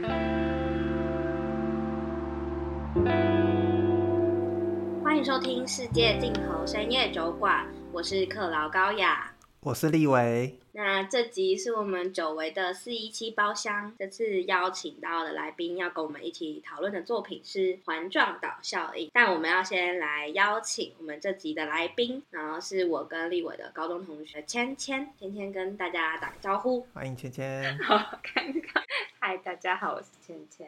欢迎收听《世界尽头深夜酒馆》，我是克劳高雅。我是立维，那这集是我们久违的四一七包厢。这次邀请到的来宾要跟我们一起讨论的作品是《环状岛效应》，但我们要先来邀请我们这集的来宾，然后是我跟立伟的高中同学芊芊，芊芊跟大家打个招呼，欢迎芊芊。好尴尬，嗨，大家好，我是芊芊。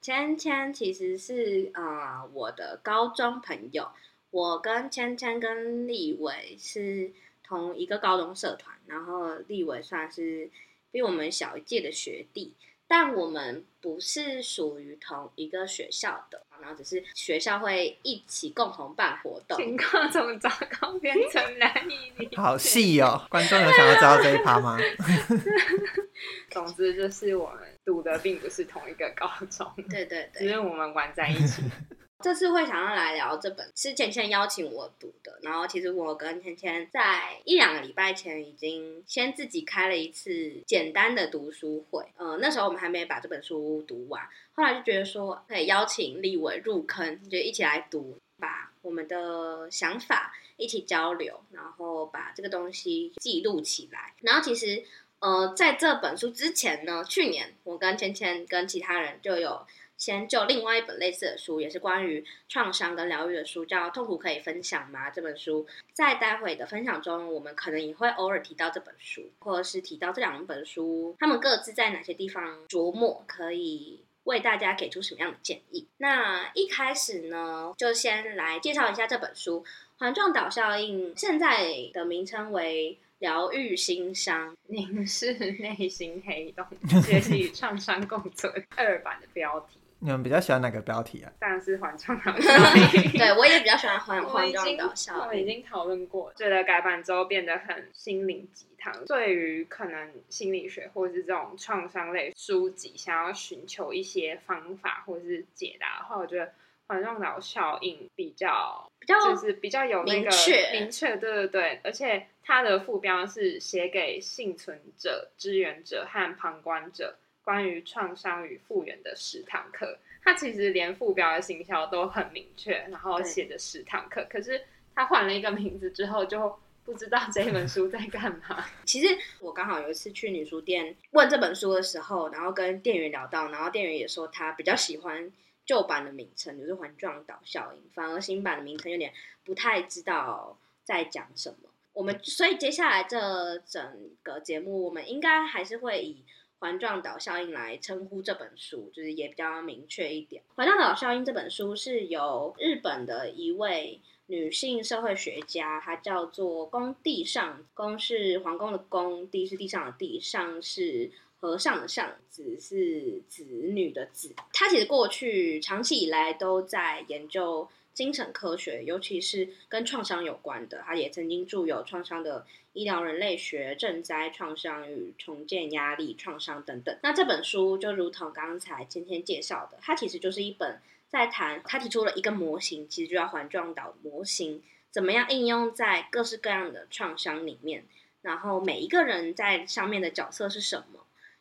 芊芊其实是啊、呃、我的高中朋友，我跟芊芊跟立伟是。同一个高中社团，然后立伟算是比我们小一届的学弟，但我们不是属于同一个学校的，然后只是学校会一起共同办活动。情况从糟糕变成难以理解。好细哦，观众有想要知道这一趴吗？总之就是我们读的并不是同一个高中，对对对，只是我们玩在一起。这次会想要来聊这本是芊芊邀请我读的，然后其实我跟芊芊在一两个礼拜前已经先自己开了一次简单的读书会，呃，那时候我们还没把这本书读完，后来就觉得说可以邀请立维入坑，就一起来读，把我们的想法一起交流，然后把这个东西记录起来。然后其实呃，在这本书之前呢，去年我跟芊芊跟其他人就有。先就另外一本类似的书，也是关于创伤跟疗愈的书，叫《痛苦可以分享吗》这本书，在待会的分享中，我们可能也会偶尔提到这本书，或者是提到这两本书，他们各自在哪些地方琢磨，可以为大家给出什么样的建议。那一开始呢，就先来介绍一下这本书《环状岛效应》，现在的名称为。疗愈心伤，凝视内心黑洞，学习与创伤共存。二版的标题，你们比较喜欢哪个标题啊？当然是环状岛效应。对，我也比较喜欢环环状岛效应。我们已经讨论过，觉得改版之后变得很心灵鸡汤。对于可能心理学或者是这种创伤类书籍，想要寻求一些方法或者是解答的话，我觉得。环状岛效应比较比较就是比较有那个明确，明确，对对对，而且它的副标是写给幸存者、支援者和旁观者关于创伤与复原的十堂课。它其实连副标的行销都很明确，然后写的十堂课，可是他换了一个名字之后，就不知道这本书在干嘛。其实我刚好有一次去女书店问这本书的时候，然后跟店员聊到，然后店员也说他比较喜欢。旧版的名称就是环状岛效应，反而新版的名称有点不太知道在讲什么。我们所以接下来这整个节目，我们应该还是会以环状岛效应来称呼这本书，就是也比较明确一点。环状岛效应这本书是由日本的一位女性社会学家，她叫做宫地上，宫是皇宫的宫，地是地上的地，上是。和尚的尚，子是子女的子。他其实过去长期以来都在研究精神科学，尤其是跟创伤有关的。他也曾经著有《创伤的医疗人类学》、《赈灾创伤与重建压力创伤》等等。那这本书就如同刚才芊芊介绍的，它其实就是一本在谈，他提出了一个模型，其实就叫环状岛模型，怎么样应用在各式各样的创伤里面，然后每一个人在上面的角色是什么？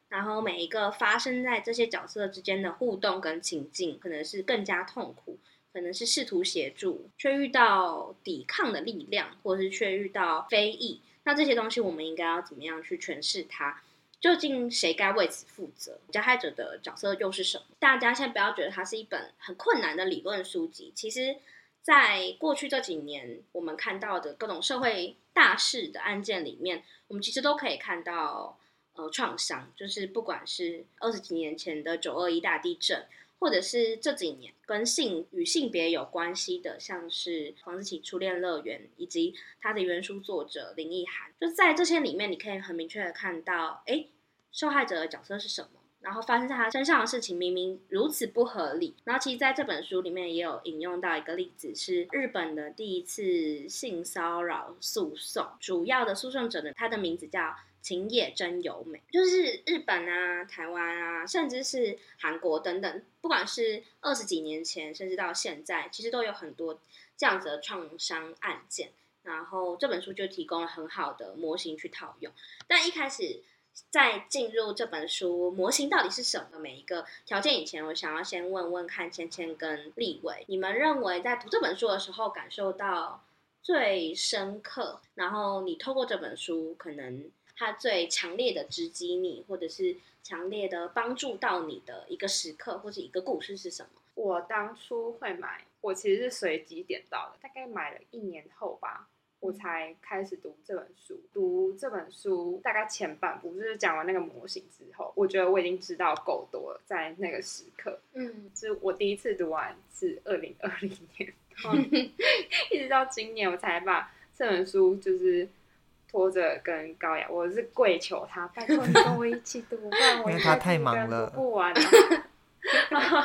然后每一个发生在这些角色之间的互动跟情境，可能是更加痛苦，可能是试图协助，却遇到抵抗的力量，或者是却遇到非议。那这些东西我们应该要怎么样去诠释它？究竟谁该为此负责？加害者的角色又是什么？大家先不要觉得它是一本很困难的理论书籍。其实，在过去这几年，我们看到的各种社会大事的案件里面，我们其实都可以看到。呃，创伤就是不管是二十几年前的九二一大地震，或者是这几年跟性与性别有关系的，像是黄子琪初恋乐园，以及他的原书作者林奕含，就在这些里面，你可以很明确的看到，哎，受害者的角色是什么，然后发生在他身上的事情明明如此不合理。然后其实在这本书里面也有引用到一个例子，是日本的第一次性骚扰诉讼，主要的诉讼者呢，他的名字叫。晴野真由美，就是日本啊、台湾啊，甚至是韩国等等，不管是二十几年前，甚至到现在，其实都有很多这样子的创伤案件。然后这本书就提供了很好的模型去套用。但一开始在进入这本书模型到底是什么每一个条件以前，我想要先问问看芊芊跟立伟，你们认为在读这本书的时候感受到最深刻，然后你透过这本书可能它最强烈的直击你，或者是强烈的帮助到你的一个时刻或者一个故事是什么？我当初会买，我其实是随机点到的，大概买了一年后吧。我才开始读这本书，读这本书大概前半部就是讲完那个模型之后，我觉得我已经知道够多了。在那个时刻，嗯，就我第一次读完是二零二零年，一直到今年我才把这本书就是拖着跟高雅，我是跪求他，拜托你跟我一起读，不然我他太忙了，读不完。然 后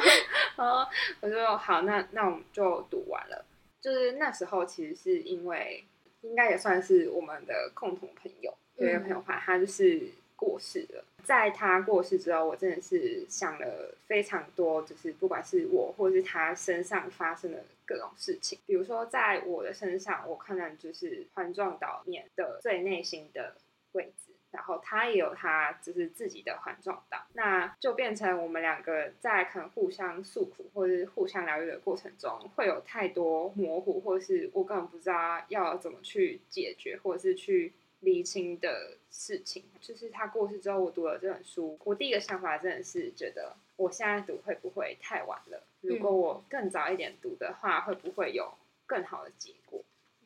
我说好，那那我们就读完了。就是那时候其实是因为。应该也算是我们的共同朋友，有一个朋友吧，他就是过世了。在他过世之后，我真的是想了非常多，就是不管是我或是他身上发生的各种事情。比如说，在我的身上，我可能就是环状岛面的最内心的位置。然后他也有他就是自己的环状岛，那就变成我们两个在可能互相诉苦或者是互相疗愈的过程中，会有太多模糊，或是我根本不知道要怎么去解决，或者是去厘清的事情。就是他过世之后，我读了这本书，我第一个想法真的是觉得，我现在读会不会太晚了？如果我更早一点读的话，会不会有更好的结果？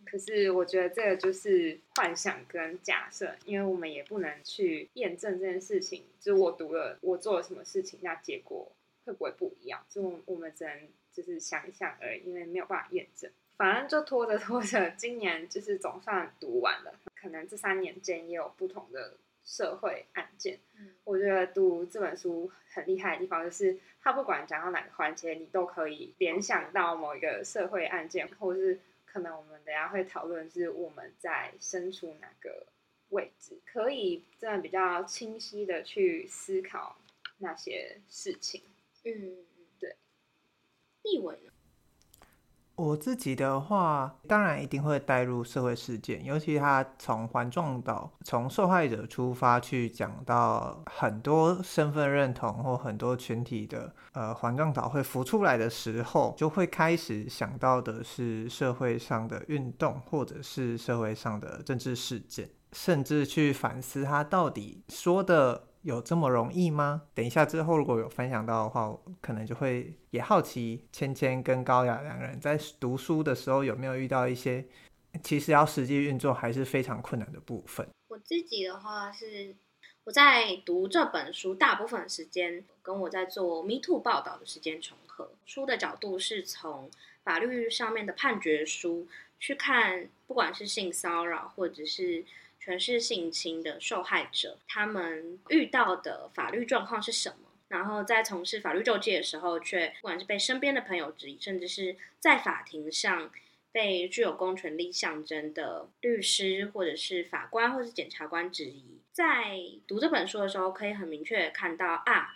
可是我觉得这个就是幻想跟假设，因为我们也不能去验证这件事情。就是我读了，我做了什么事情，那结果会不会不一样？就我们只能就是想一想而已，因为没有办法验证。反正就拖着拖着，今年就是总算读完了。可能这三年间也有不同的社会案件。嗯，我觉得读这本书很厉害的地方，就是它不管讲到哪个环节，你都可以联想到某一个社会案件，或者是。可能我们等下会讨论是我们在身处哪个位置，可以这样比较清晰的去思考那些事情。嗯，对。力玮呢？我自己的话，当然一定会带入社会事件，尤其他从环状岛从受害者出发去讲到很多身份认同或很多群体的呃环状岛会浮出来的时候，就会开始想到的是社会上的运动或者是社会上的政治事件，甚至去反思他到底说的。有这么容易吗？等一下之后如果有分享到的话，可能就会也好奇芊芊跟高雅两人在读书的时候有没有遇到一些其实要实际运作还是非常困难的部分。我自己的话是我在读这本书，大部分时间跟我在做 Me Too 报道的时间重合。书的角度是从法律上面的判决书去看，不管是性骚扰或者是。全是性侵的受害者，他们遇到的法律状况是什么？然后在从事法律救济的时候，却不管是被身边的朋友质疑，甚至是在法庭上被具有公权力象征的律师，或者是法官，或是检察官质疑。在读这本书的时候，可以很明确的看到啊，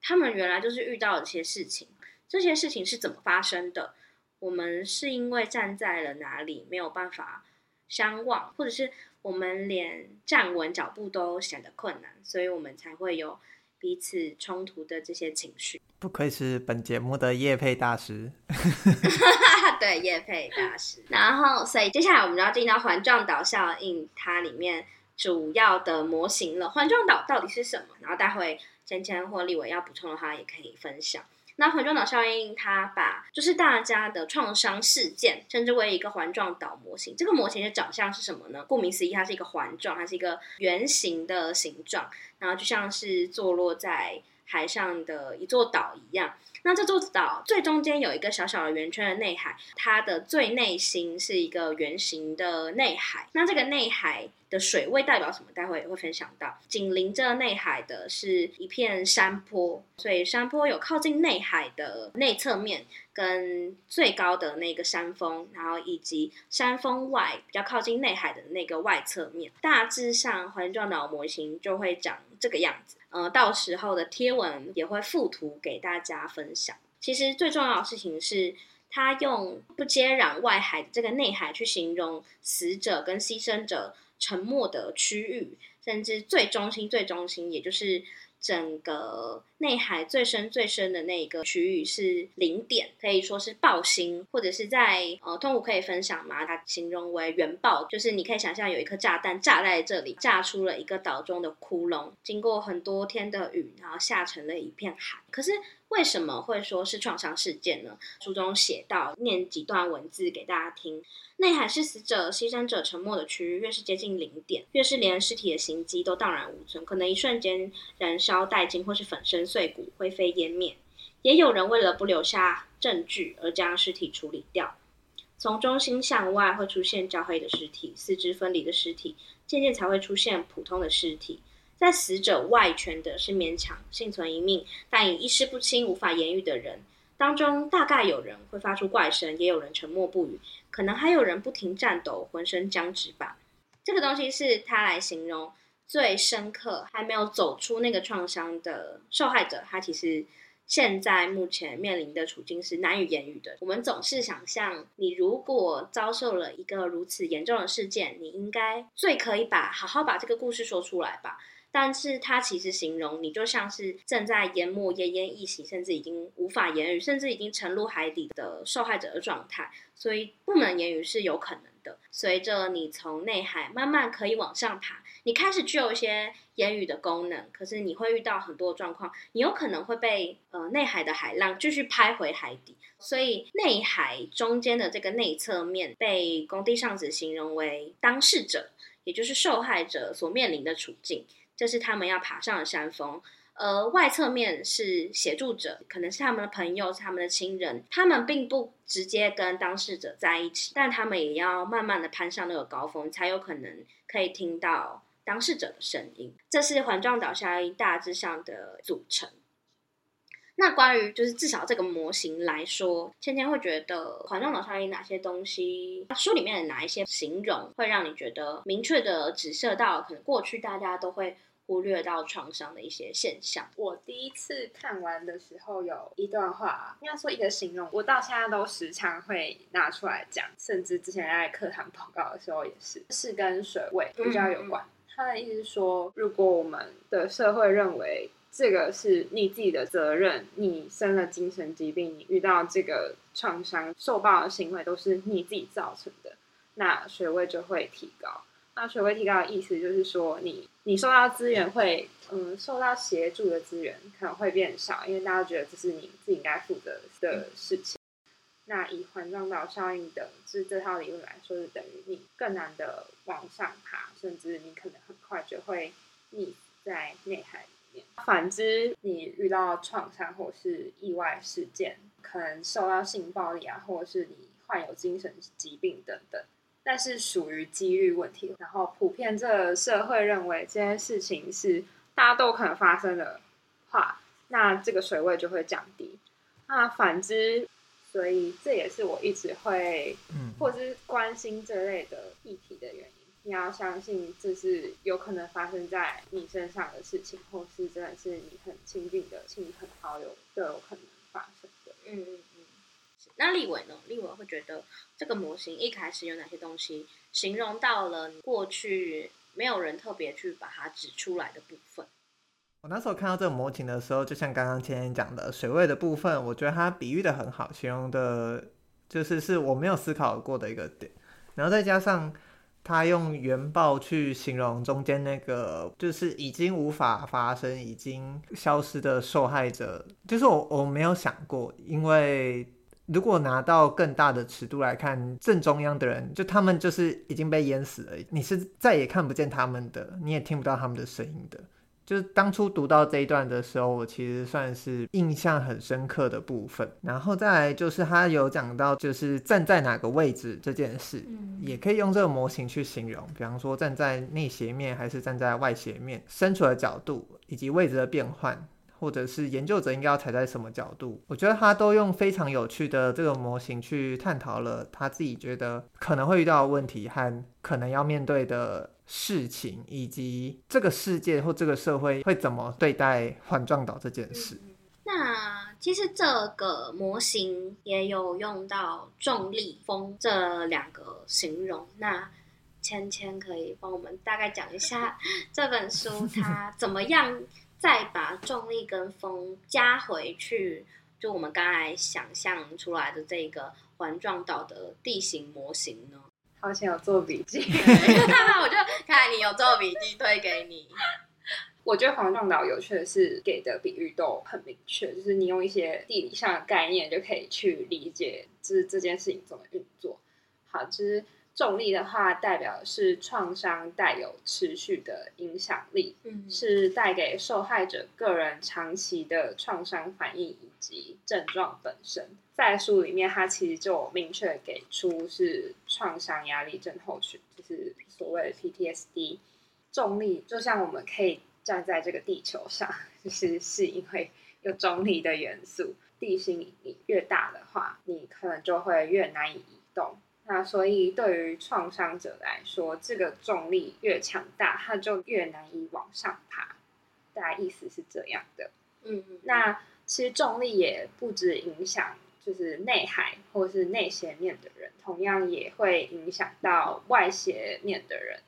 他们原来就是遇到了这些事情，这些事情是怎么发生的？我们是因为站在了哪里没有办法相望，或者是？我们连站稳脚步都显得困难，所以我们才会有彼此冲突的这些情绪。不愧是本节目的叶配大师，对，叶配大师。然后，所以接下来我们就要进到环状岛效应，它里面主要的模型了。环状岛到底是什么？然后待会芊芊或立伟要补充的话，也可以分享。那环状岛效应，它把就是大家的创伤事件称之为一个环状岛模型。这个模型的长相是什么呢？顾名思义，它是一个环状，它是一个圆形的形状，然后就像是坐落在海上的一座岛一样。那这座岛最中间有一个小小的圆圈的内海，它的最内心是一个圆形的内海。那这个内海的水位代表什么？待会也会分享到。紧邻着内海的是一片山坡，所以山坡有靠近内海的内侧面，跟最高的那个山峰，然后以及山峰外比较靠近内海的那个外侧面。大致上环状岛模型就会长这个样子。呃，到时候的贴文也会附图给大家分享。其实最重要的事情是，他用不接壤外海的这个内海去形容死者跟牺牲者沉没的区域，甚至最中心、最中心，也就是。整个内海最深最深的那个区域是零点，可以说是爆心，或者是在呃，通古可以分享吗？它形容为原爆，就是你可以想象有一颗炸弹炸在这里，炸出了一个岛中的窟窿，经过很多天的雨，然后下成了一片海。可是为什么会说是创伤事件呢？书中写到，念几段文字给大家听。内海是死者、牺牲者沉没的区域，越是接近零点，越是连尸体的形迹都荡然无存，可能一瞬间燃烧殆尽，或是粉身碎骨、灰飞烟灭。也有人为了不留下证据而将尸体处理掉。从中心向外会出现焦黑的尸体，四肢分离的尸体，渐渐才会出现普通的尸体。在死者外圈的是勉强幸存一命，但已意识不清、无法言语的人。当中大概有人会发出怪声，也有人沉默不语，可能还有人不停颤抖，浑身僵直吧。这个东西是他来形容最深刻，还没有走出那个创伤的受害者，他其实现在目前面临的处境是难以言语的。我们总是想象，你如果遭受了一个如此严重的事件，你应该最可以把好好把这个故事说出来吧。但是它其实形容你就像是正在淹没、奄奄一息，甚至已经无法言语，甚至已经沉入海底的受害者的状态。所以不能言语是有可能的。随着你从内海慢慢可以往上爬，你开始具有一些言语的功能。可是你会遇到很多状况，你有可能会被呃内海的海浪继续拍回海底。所以内海中间的这个内侧面被工地上子形容为当事者，也就是受害者所面临的处境。这是他们要爬上的山峰，而外侧面是协助者，可能是他们的朋友，是他们的亲人。他们并不直接跟当事者在一起，但他们也要慢慢的攀上那个高峰，才有可能可以听到当事者的声音。这是环状岛效应大致上的组成。那关于就是至少这个模型来说，芊芊会觉得环状岛效应哪些东西，书里面的哪一些形容会让你觉得明确的指涉到可能过去大家都会忽略到创伤的一些现象？我第一次看完的时候，有一段话，应该说一个形容，我到现在都时常会拿出来讲，甚至之前在课堂报告的时候也是，是跟水位比较有关。嗯嗯，他的意思是说，如果我们的社会认为。这个是你自己的责任。你生了精神疾病，你遇到这个创伤、受暴的行为都是你自己造成的，那水位就会提高。那水位提高的意思就是说你，你受到资源会，嗯，受到协助的资源可能会变少，因为大家觉得这是你自己应该负责的事情。那以环状岛效应的这这套理论来说，是等于你更难的往上爬，甚至你可能很快就会溺在内海。反之，你遇到创伤或是意外事件，可能受到性暴力啊，或者是你患有精神疾病等等，但是属于几率问题。然后普遍这个社会认为这件事情是大家都可能发生的话，那这个水位就会降低。那反之，所以这也是我一直会，嗯或者是关心这类的议题的原因。你要相信这是有可能发生在你身上的事情，或是真的是你很亲近的亲朋好友都有可能发生的。嗯嗯嗯。那立伟呢？立伟会觉得这个模型一开始有哪些东西形容到了过去没有人特别去把它指出来的部分？我那时候看到这个模型的时候，就像刚刚芊芊讲的水位的部分，我觉得它比喻的很好，形容的就是是我没有思考过的一个点，然后再加上。他用原爆去形容中间那个，就是已经无法发生、已经消失的受害者。就是我我没有想过，因为如果拿到更大的尺度来看，正中央的人，就他们就是已经被淹死了，你是再也看不见他们的，你也听不到他们的声音的。就是当初读到这一段的时候，我其实算是印象很深刻的部分。然后再来就是他有讲到，就是站在哪个位置这件事，也可以用这个模型去形容。比方说站在内斜面还是站在外斜面，身处的角度以及位置的变换。或者是研究者应该要踩在什么角度？我觉得他都用非常有趣的这个模型去探讨了他自己觉得可能会遇到的问题和可能要面对的事情，以及这个世界或这个社会会怎么对待环状岛这件事。那其实这个模型也有用到重力风这两个形容。那芊芊可以帮我们大概讲一下这本书它怎么样再把重力跟风加回去？就我们刚才想象出来的这个环状岛的地形模型呢？好像有做笔记，我就看你有做笔记推给你。我觉得环状岛有趣的是给的比喻都很明确，就是你用一些地理上的概念就可以去理解，就是这件事情怎么运作。好，就是重力的话，代表的是创伤带有持续的影响力，嗯，是带给受害者个人长期的创伤反应以及症状本身。在书里面，它其实就明确给出是创伤压力症候群，就是所谓的 PTSD。重力就像我们可以。站在这个地球上，就是是因为有重力的元素。地心引力越大的话，你可能就会越难以移动。那所以对于创伤者来说，这个重力越强大，他就越难以往上爬。大概意思是这样的。嗯嗯。那其实重力也不止影响，就是内海或是内斜面的人，同样也会影响到外斜面的人。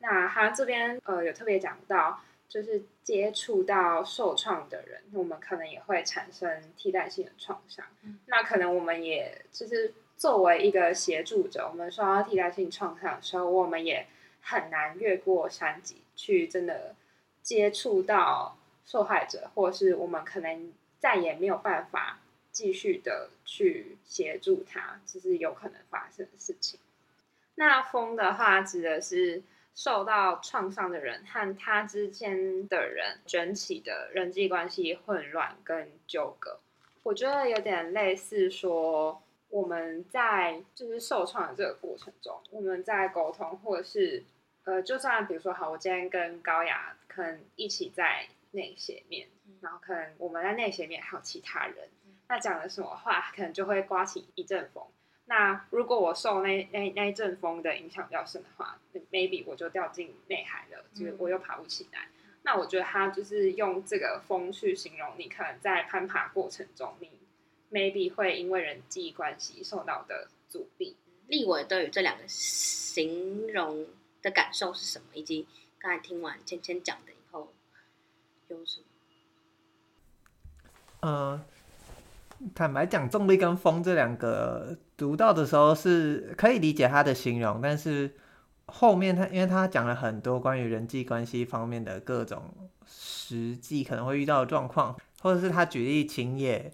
那他这边呃有特别讲到。就是接触到受创的人，我们可能也会产生替代性的创伤。嗯、那可能我们也就是作为一个协助者，我们受到替代性创伤的时候，我们也很难越过山脊去真的接触到受害者，或是我们可能再也没有办法继续的去协助他，这是有可能发生的事情。那风的话，指的是。受到创伤的人和他之间的人卷起的人际关系混乱跟纠葛，我觉得有点类似说我们在就是受创的这个过程中，我们在沟通，或者是呃，就算比如说好，我今天跟高雅可能一起在内斜面，然后可能我们在内斜面还有其他人，那讲了什么话，可能就会刮起一阵风。那如果我受那那那一阵风的影响比较深的话，maybe 我就掉进内海了，就是我又爬不起来。嗯、那我觉得他就是用这个风去形容你可能在攀爬过程中，你 maybe 会因为人际关系受到的阻力。立伟对于这两个形容的感受是什么？以及刚才听完芊芊讲的以后有什么？嗯、呃。坦白讲，重力跟风这两个读到的时候是可以理解他的形容，但是后面他因为他讲了很多关于人际关系方面的各种实际可能会遇到的状况，或者是他举例晴野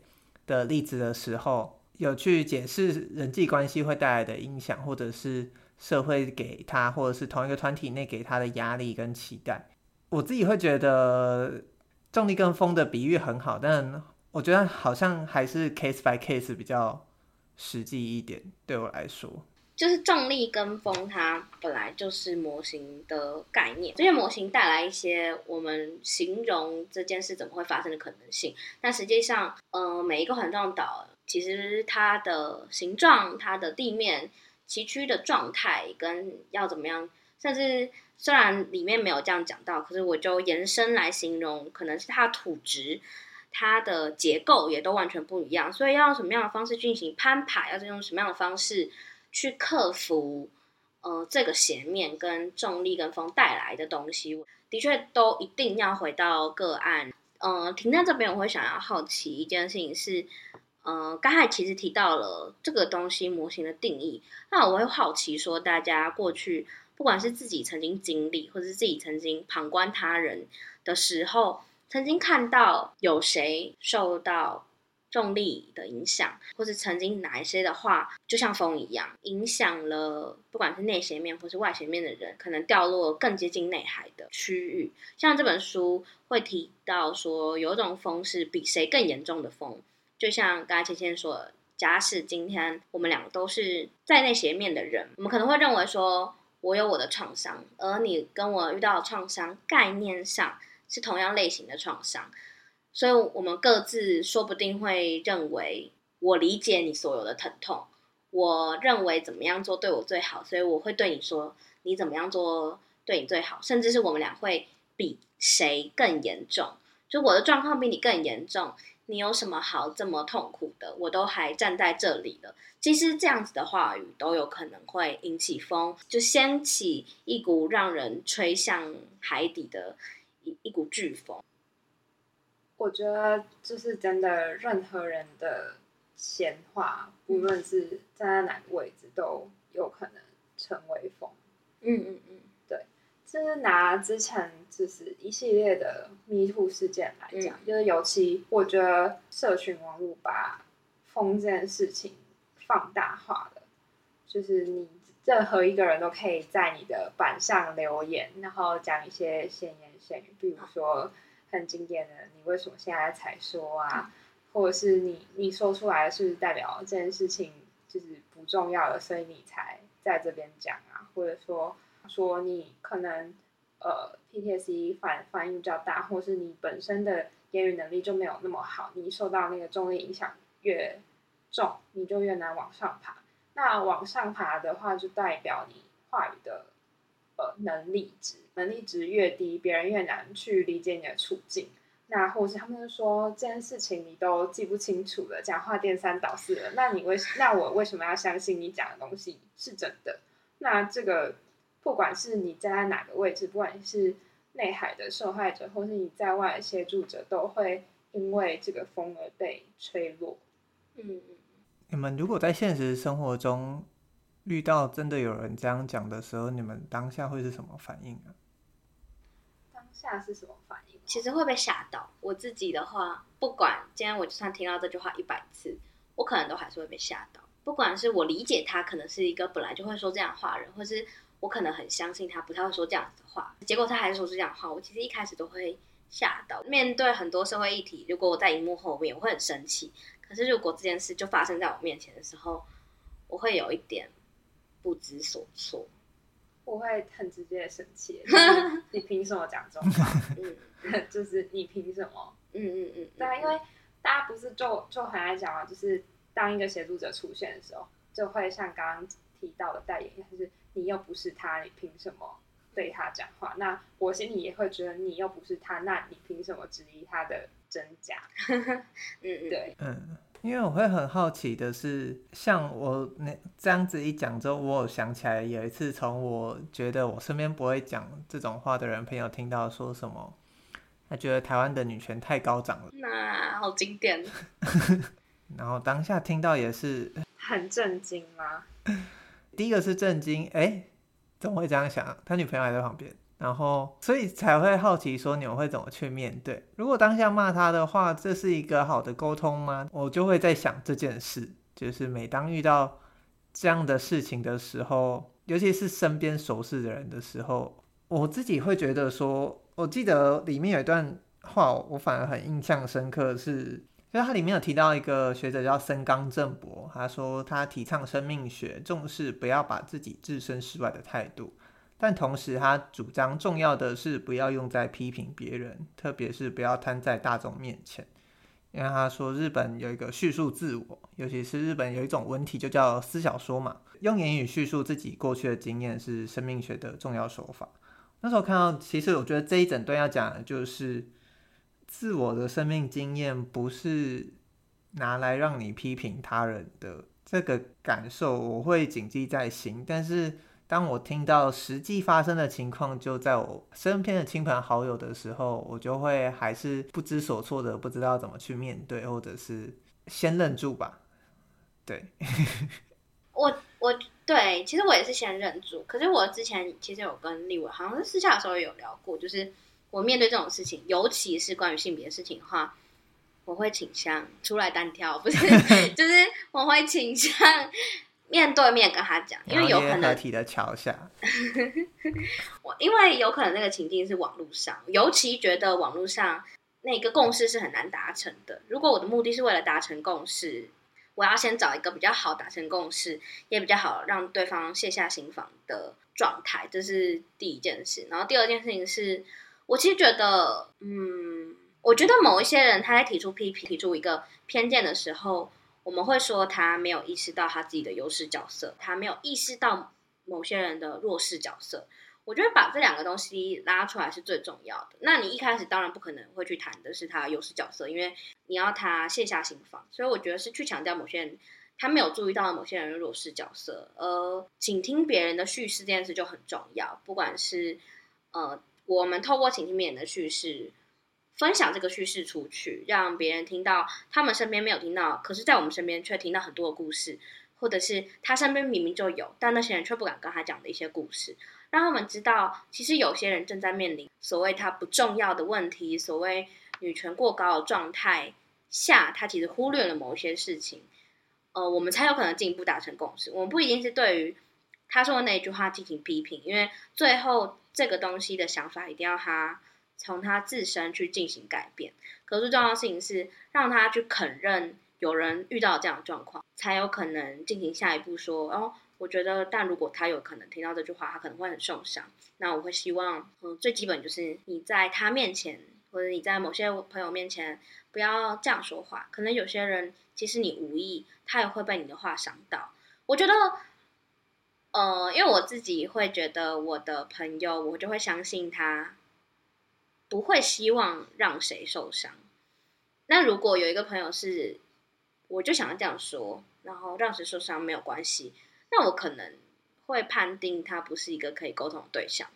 的例子的时候，有去解释人际关系会带来的影响，或者是社会给他，或者是同一个团体内给他的压力跟期待。我自己会觉得重力跟风的比喻很好，但。我觉得好像还是 case by case 比较实际一点，对我来说，就是重力跟风，它本来就是模型的概念，这些模型带来一些我们形容这件事怎么会发生的可能性。但实际上，呃，每一个环状岛其实它的形状、它的地面、崎岖的状态跟要怎么样，甚至虽然里面没有这样讲到，可是我就延伸来形容，可能是它的土质。它的结构也都完全不一样，所以要用什么样的方式进行攀爬，要用什么样的方式去克服，呃，这个斜面跟重力跟风带来的东西，的确都一定要回到个案。呃，停在这边，我会想要好奇一件事情是，呃，刚才其实提到了这个东西模型的定义，那我会好奇说，大家过去不管是自己曾经经历，或是自己曾经旁观他人的时候。曾经看到有谁受到重力的影响，或是曾经哪一些的话，就像风一样，影响了不管是内斜面或是外斜面的人，可能掉落更接近内海的区域。像这本书会提到说，有一种风是比谁更严重的风，就像刚才芊芊说的，假使今天我们两个都是在内斜面的人，我们可能会认为说，我有我的创伤，而你跟我遇到的创伤概念上。是同样类型的创伤，所以我们各自说不定会认为，我理解你所有的疼痛，我认为怎么样做对我最好，所以我会对你说，你怎么样做对你最好，甚至是我们俩会比谁更严重，就我的状况比你更严重，你有什么好这么痛苦的？我都还站在这里了。其实这样子的话语都有可能会引起风，就掀起一股让人吹向海底的一一股飓风。我觉得就是真的，任何人的闲话，无论是站在哪个位置，都有可能成为风。嗯嗯嗯，对，就是拿之前就是一系列的 MeToo 事件来讲，嗯、就是尤其我觉得社群网络把风这件事情放大化了，就是你任何一个人都可以在你的板上留言，然后讲一些闲言闲语，比如说。很经典的，你为什么现在才说啊？或者是你你说出来是不是代表这件事情就是不重要的，所以你才在这边讲啊？或者说说你可能呃 PTSD 反反应比较大，或是你本身的言语能力就没有那么好，你受到那个重力影响越重，你就越难往上爬。那往上爬的话，就代表你话语的。呃，能力值能力值越低，别人越难去理解你的处境。那或是他们说这件事情你都记不清楚了，讲话颠三倒四了。那你为那我为什么要相信你讲的东西是真的？那这个不管是你站在哪个位置，不管是内海的受害者，或是你在外的协助者，都会因为这个风而被吹落。嗯，你们如果在现实生活中，遇到真的有人这样讲的时候，你们当下会是什么反应啊？当下是什么反应？其实会被吓到。我自己的话，不管今天我就算听到这句话一百次，我可能都还是会被吓到。不管是我理解他可能是一个本来就会说这样话的人，或是我可能很相信他不太会说这样子的话，结果他还是说出这样的话，我其实一开始都会吓到。面对很多社会议题，如果我在荧幕后面，我会很生气。可是如果这件事就发生在我面前的时候，我会有一点。不知所措，我会很直接的生气。就是、你凭什么讲这种话？嗯，就是你凭什么？嗯嗯嗯。对啊，因为大家不是就就很爱讲嘛，就是当一个协助者出现的时候，就会像刚刚提到的代言，就是你又不是他，你凭什么对他讲话？那我心里也会觉得你又不是他，那你凭什么质疑他的真假？嗯嗯，对，嗯。因为我会很好奇的是，像我那这样子一讲之后，我有想起来有一次从我觉得我身边不会讲这种话的人朋友听到说什么，他觉得台湾的女权太高涨了，那好经典。然后当下听到也是很震惊吗？第一个是震惊，哎，怎么会这样想？他女朋友还在旁边。然后，所以才会好奇说你们会怎么去面对？如果当下骂他的话，这是一个好的沟通吗？我就会在想这件事，就是每当遇到这样的事情的时候，尤其是身边熟识的人的时候，我自己会觉得说，我记得里面有一段话，我反而很印象深刻是，因为它里面有提到一个学者叫森冈正博，他说他提倡生命学，重视不要把自己置身事外的态度。但同时，他主张重要的是不要用在批评别人，特别是不要摊在大众面前。因为他说，日本有一个叙述自我，尤其是日本有一种文体就叫私小说嘛，用言语叙述自己过去的经验是生命学的重要手法。那时候看到，其实我觉得这一整段要讲的就是，自我的生命经验不是拿来让你批评他人的，这个感受我会谨记在心，但是。当我听到实际发生的情况就在我身边的亲朋好友的时候，我就会还是不知所措的，不知道怎么去面对，或者是先忍住吧。对，我我对，其实我也是先忍住。可是我之前其实有跟立伟，好像是私下的时候有聊过，就是我面对这种事情，尤其是关于性别的事情的话，我会倾向出来单挑，不是，就是我会倾向。面对面跟他讲，因为有可能合体的桥下，我因为有可能那个情境是网络上，尤其觉得网络上那个共识是很难达成的。如果我的目的是为了达成共识，我要先找一个比较好达成共识，也比较好让对方卸下心防的状态，这是第一件事。然后第二件事情是，我其实觉得，嗯，我觉得某一些人他在提出批评、提出一个偏见的时候。我们会说他没有意识到他自己的优势角色，他没有意识到某些人的弱势角色。我觉得把这两个东西拉出来是最重要的。那你一开始当然不可能会去谈的是他的优势角色，因为你要他卸下心防，所以我觉得是去强调某些人他没有注意到某些人的弱势角色，而倾听别人的叙事这件事就很重要。不管是呃，我们透过倾听别人的叙事，分享这个叙事出去，让别人听到他们身边没有听到，可是在我们身边却听到很多的故事，或者是他身边明明就有，但那些人却不敢跟他讲的一些故事。让他们知道，其实有些人正在面临所谓他不重要的问题，所谓女权过高的状态下，他其实忽略了某一些事情，呃，我们才有可能进一步达成共识。我们不一定是对于他说的那一句话进行批评，因为最后这个东西的想法一定要他从他自身去进行改变。可是重要的事情是让他去肯认有人遇到这样的状况，才有可能进行下一步说哦。我觉得，但如果他有可能听到这句话，他可能会很受伤。那我会希望，嗯，最基本就是你在他面前，或者你在某些朋友面前，不要这样说话。可能有些人，其实你无意，他也会被你的话伤到。我觉得，呃，因为我自己会觉得，我的朋友，我就会相信他不会希望让谁受伤。那如果有一个朋友是，我就想要这样说，然后让谁受伤没有关系。那我可能会判定他不是一个可以沟通的对象，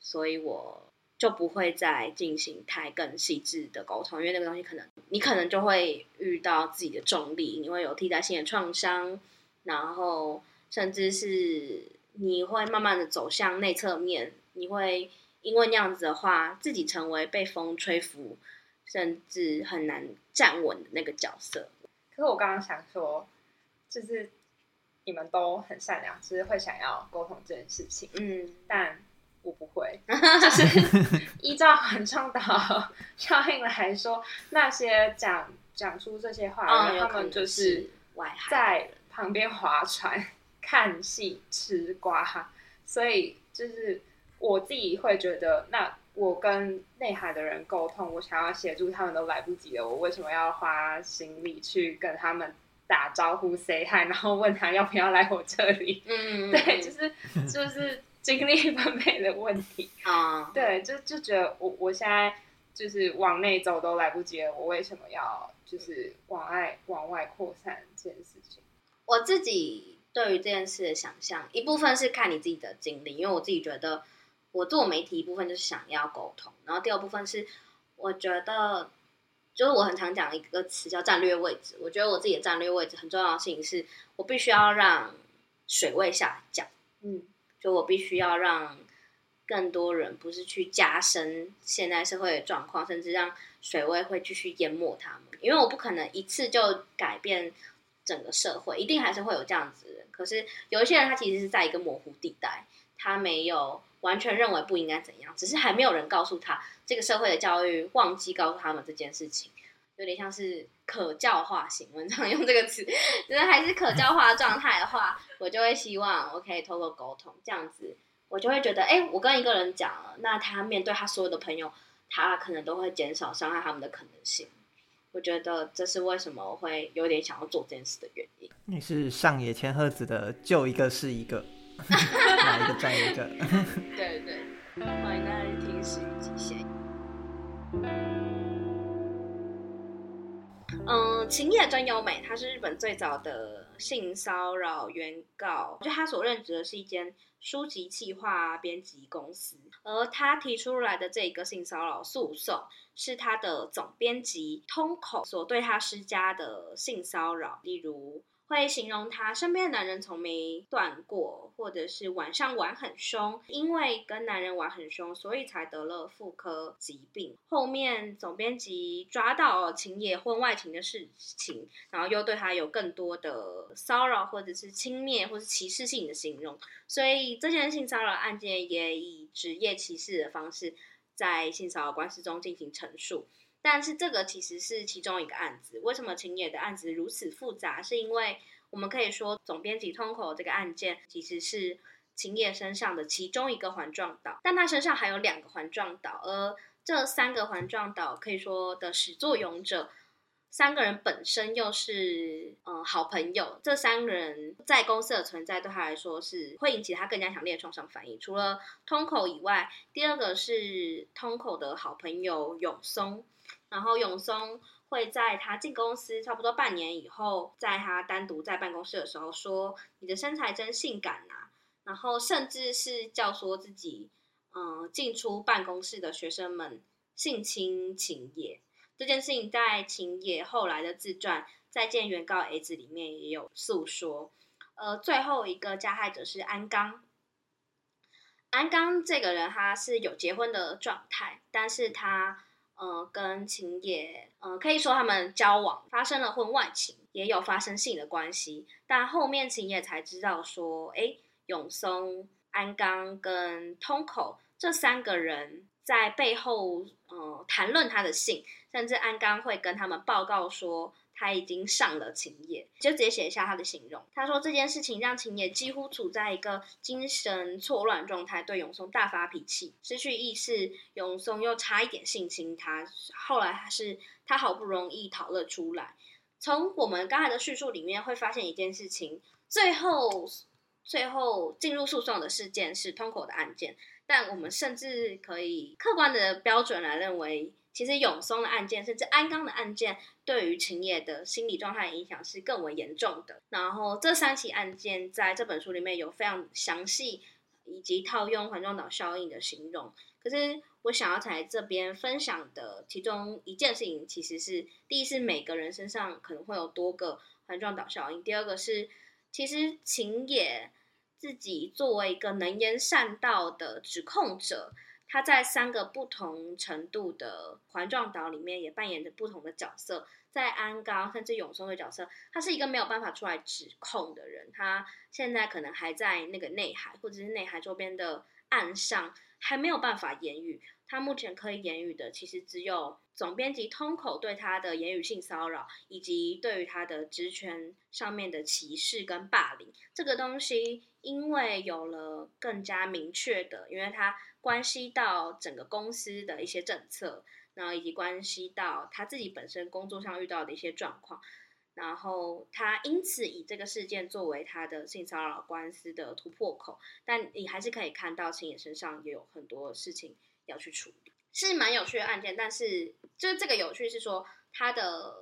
所以我就不会再进行太更细致的沟通，因为那个东西可能你可能就会遇到自己的重力，你会有替代性的创伤，然后甚至是你会慢慢的走向内侧面，你会因为那样子的话，自己成为被风吹拂，甚至很难站稳的那个角色。可是我刚刚想说，就是。你们都很善良，其实会想要沟通这件事情。嗯，但我不会，就是依照环状岛效应来说，那些讲讲出这些话的人，他们就是在旁边划船、看戏、吃瓜。所以，就是我自己会觉得，那我跟内海的人沟通，我想要协助他们都来不及了，我为什么要花心力去跟他们？打招呼 say hi，然后问他要不要来我这里。嗯，对，就是就是精力分配的问题 啊。对，就就觉得我我现在就是往内走都来不及了，我为什么要就是往外往外扩散这件事情？我自己对于这件事的想象，一部分是看你自己的经历，因为我自己觉得我做媒体一部分就是想要沟通，然后第二部分是我觉得。就是我很常讲一个词叫战略位置，我觉得我自己的战略位置很重要的事情是，我必须要让水位下降，嗯，就我必须要让更多人不是去加深现在社会的状况，甚至让水位会继续淹没他们，因为我不可能一次就改变整个社会，一定还是会有这样子的人。可是有一些人他其实是在一个模糊地带，他没有。完全认为不应该怎样，只是还没有人告诉他这个社会的教育忘记告诉他们这件事情，有点像是可教化型。我常用这个词，觉得还是可教化状态的话，我就会希望我可以透过沟通这样子，我就会觉得，哎，我跟一个人讲了，那他面对他所有的朋友，他可能都会减少伤害他们的可能性。我觉得这是为什么我会有点想要做这件事的原因。你是上野千鹤子的救一个是一个。哪一个占一个？对对，欢迎大家听《食欲极限》。嗯，秦野真由美，她是日本最早的性骚扰原告，就她所任职的是一间书籍企划编辑公司，而她提出来的这个性骚扰诉讼，是她的总编辑通口所对她施加的性骚扰，例如。会形容他身边的男人从没断过，或者是晚上玩很凶，因为跟男人玩很凶，所以才得了妇科疾病。后面总编辑抓到秦野婚外情的事情，然后又对他有更多的骚扰，或者是轻蔑，或是歧视性的形容，所以这件性骚扰案件也以职业歧视的方式在性骚扰官司中进行陈述。但是这个其实是其中一个案子。为什么秦野的案子如此复杂？是因为我们可以说，总编辑通口这个案件其实是秦野身上的其中一个环状岛，但他身上还有两个环状岛，而这三个环状岛可以说的始作俑者，三个人本身又是嗯好朋友，这三个人在公司的存在对他来说是会引起他更加强烈的创伤反应。除了通口以外，第二个是通口的好朋友永松，然后永松会在他进公司差不多半年以后，在他单独在办公室的时候说：“你的身材真性感呐。”然后甚至是教唆自己嗯进出办公室的学生们性侵秦野。这件事情在秦野后来的自传《再见原告 A 子》里面也有诉说。呃，最后一个加害者是安刚。安刚这个人他是有结婚的状态，但是他嗯跟秦野嗯可以说他们交往发生了婚外情，也有发生性的关系。但后面秦野才知道说，哎，永松、安刚跟通口这三个人在背后嗯谈论他的性。甚至安刚会跟他们报告说他已经上了晴野，就直接写一下他的形容。他说这件事情让晴野几乎处在一个精神错乱状态，对永松大发脾气，失去意识。永松又差一点性侵他，后来还是他好不容易逃了出来。从我们刚才的叙述里面会发现一件事情：最后最后进入诉讼的事件是通口的案件，但我们甚至可以客观的标准来认为。其实永松的案件，甚至安冈的案件，对于秦野的心理状态影响是更为严重的。然后这三起案件在这本书里面有非常详细以及套用环状岛效应的形容。可是我想要在这边分享的其中一件事情，其实是第一是每个人身上可能会有多个环状岛效应；第二个是其实秦野自己作为一个能言善道的指控者。他在三个不同程度的环状岛里面也扮演着不同的角色，在安高甚至永松的角色，他是一个没有办法出来指控的人，他现在可能还在那个内海或者是内海周边的岸上，还没有办法言语。他目前可以言语的，其实只有总编辑通口对他的言语性骚扰，以及对于他的职权上面的歧视跟霸凌。这个东西因为有了更加明确的，因为他。关系到整个公司的一些政策，然后以及关系到他自己本身工作上遇到的一些状况，然后他因此以这个事件作为他的性骚扰官司的突破口，但你还是可以看到晴野身上也有很多事情要去处理，是蛮有趣的案件，但是就是这个有趣是说他的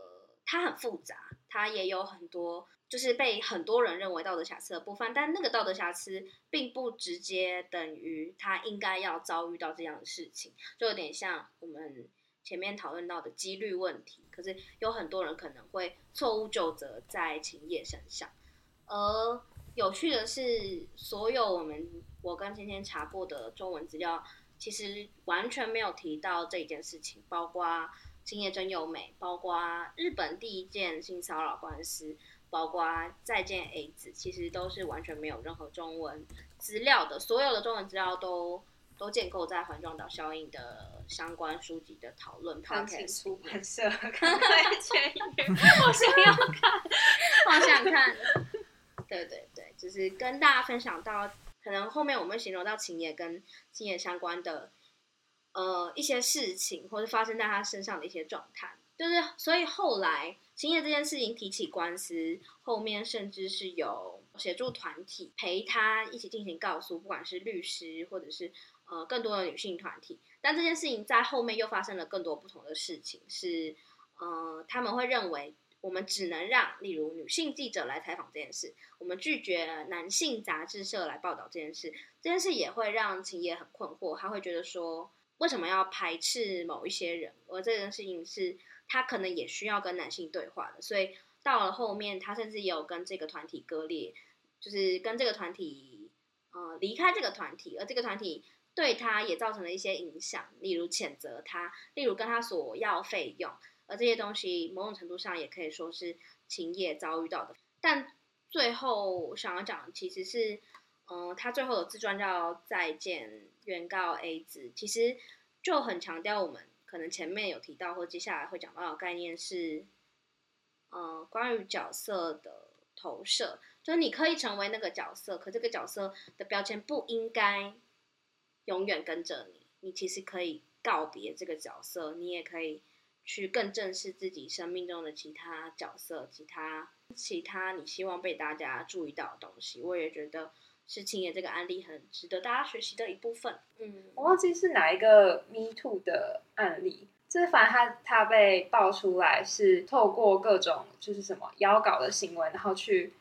他很复杂，他也有很多。就是被很多人认为道德瑕疵的部分，但那个道德瑕疵并不直接等于他应该要遭遇到这样的事情，就有点像我们前面讨论到的几率问题。可是有很多人可能会错误就责在晴野身上，而有趣的是，所有我们我跟芊芊查过的中文资料，其实完全没有提到这件事情，包括青叶真由美，包括日本第一件性骚扰官司。包括再见 A 子，其实都是完全没有任何中文资料的。所有的中文资料都都建构在环状岛效应的相关书籍的讨论。看清出版社，看快签约，我想要看，好想看。对对对，就是跟大家分享到，可能后面我们形容到晴野跟晴野相关的呃一些事情，或者发生在他身上的一些状态。就是所以后来。晴野这件事情提起官司，后面甚至是有协助团体陪他一起进行告诉，不管是律师或者是呃更多的女性团体。但这件事情在后面又发生了更多不同的事情，是呃他们会认为我们只能让例如女性记者来采访这件事，我们拒绝男性杂志社来报道这件事。这件事也会让秦野很困惑，他会觉得说为什么要排斥某一些人？而这件事情是。他可能也需要跟男性对话的，所以到了后面，他甚至也有跟这个团体割裂，就是跟这个团体呃离开这个团体，而这个团体对他也造成了一些影响，例如谴责他，例如跟他索要费用，而这些东西某种程度上也可以说是晴野遭遇到的。但最后想要讲其实是，嗯、他最后的自传叫《再见原告 A 子》，其实就很强调我们。可能前面有提到，或接下来会讲到的概念是，呃，关于角色的投射，就是你可以成为那个角色，可这个角色的标签不应该永远跟着你，你其实可以告别这个角色，你也可以去更正视自己生命中的其他角色，其他其他你希望被大家注意到的东西。我也觉得是青野这个案例很值得大家学习的一部分。嗯，我忘记是哪一个 Me Too 的案例，就是反正他他被爆出来是透过各种就是什么邀稿的行为，然后去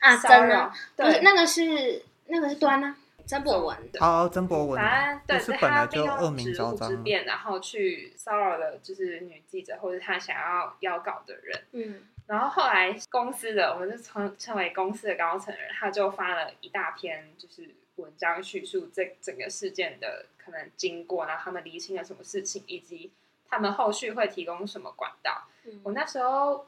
啊，真的，对，不是那个是那个是端啊。曾博文的，好，曾博文，反正对，是本来就恶名昭彰，之便，然后去骚扰了就是女记者或者他想要邀稿的人，嗯，然后后来公司的，我们就称称为公司的高层人，他就发了一大篇就是文章叙述这整个事件的可能经过，然后他们厘清了什么事情，以及他们后续会提供什么管道。嗯，我那时候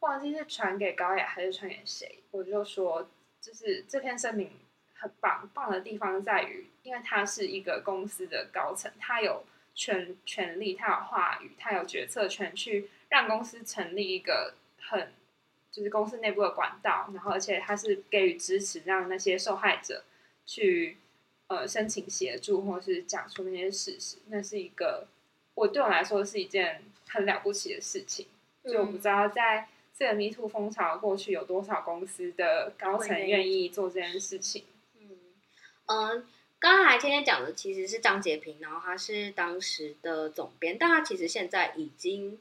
忘记是传给高雅还是传给谁，我就说就是这篇声明。很棒，棒的地方在于，因为他是一个公司的高层，他有权权力，他有话语，他有决策权，去让公司成立一个很就是公司内部的管道，然后而且他是给予支持，让那些受害者去呃申请协助，或是讲出那些事实，那是一个我对我来说是一件很了不起的事情，就我不知道在这个 MeToo 风潮过去有多少公司的高层愿意做这件事情。嗯，刚才天天讲的其实是张杰平，然后他是当时的总编，但他其实现在已经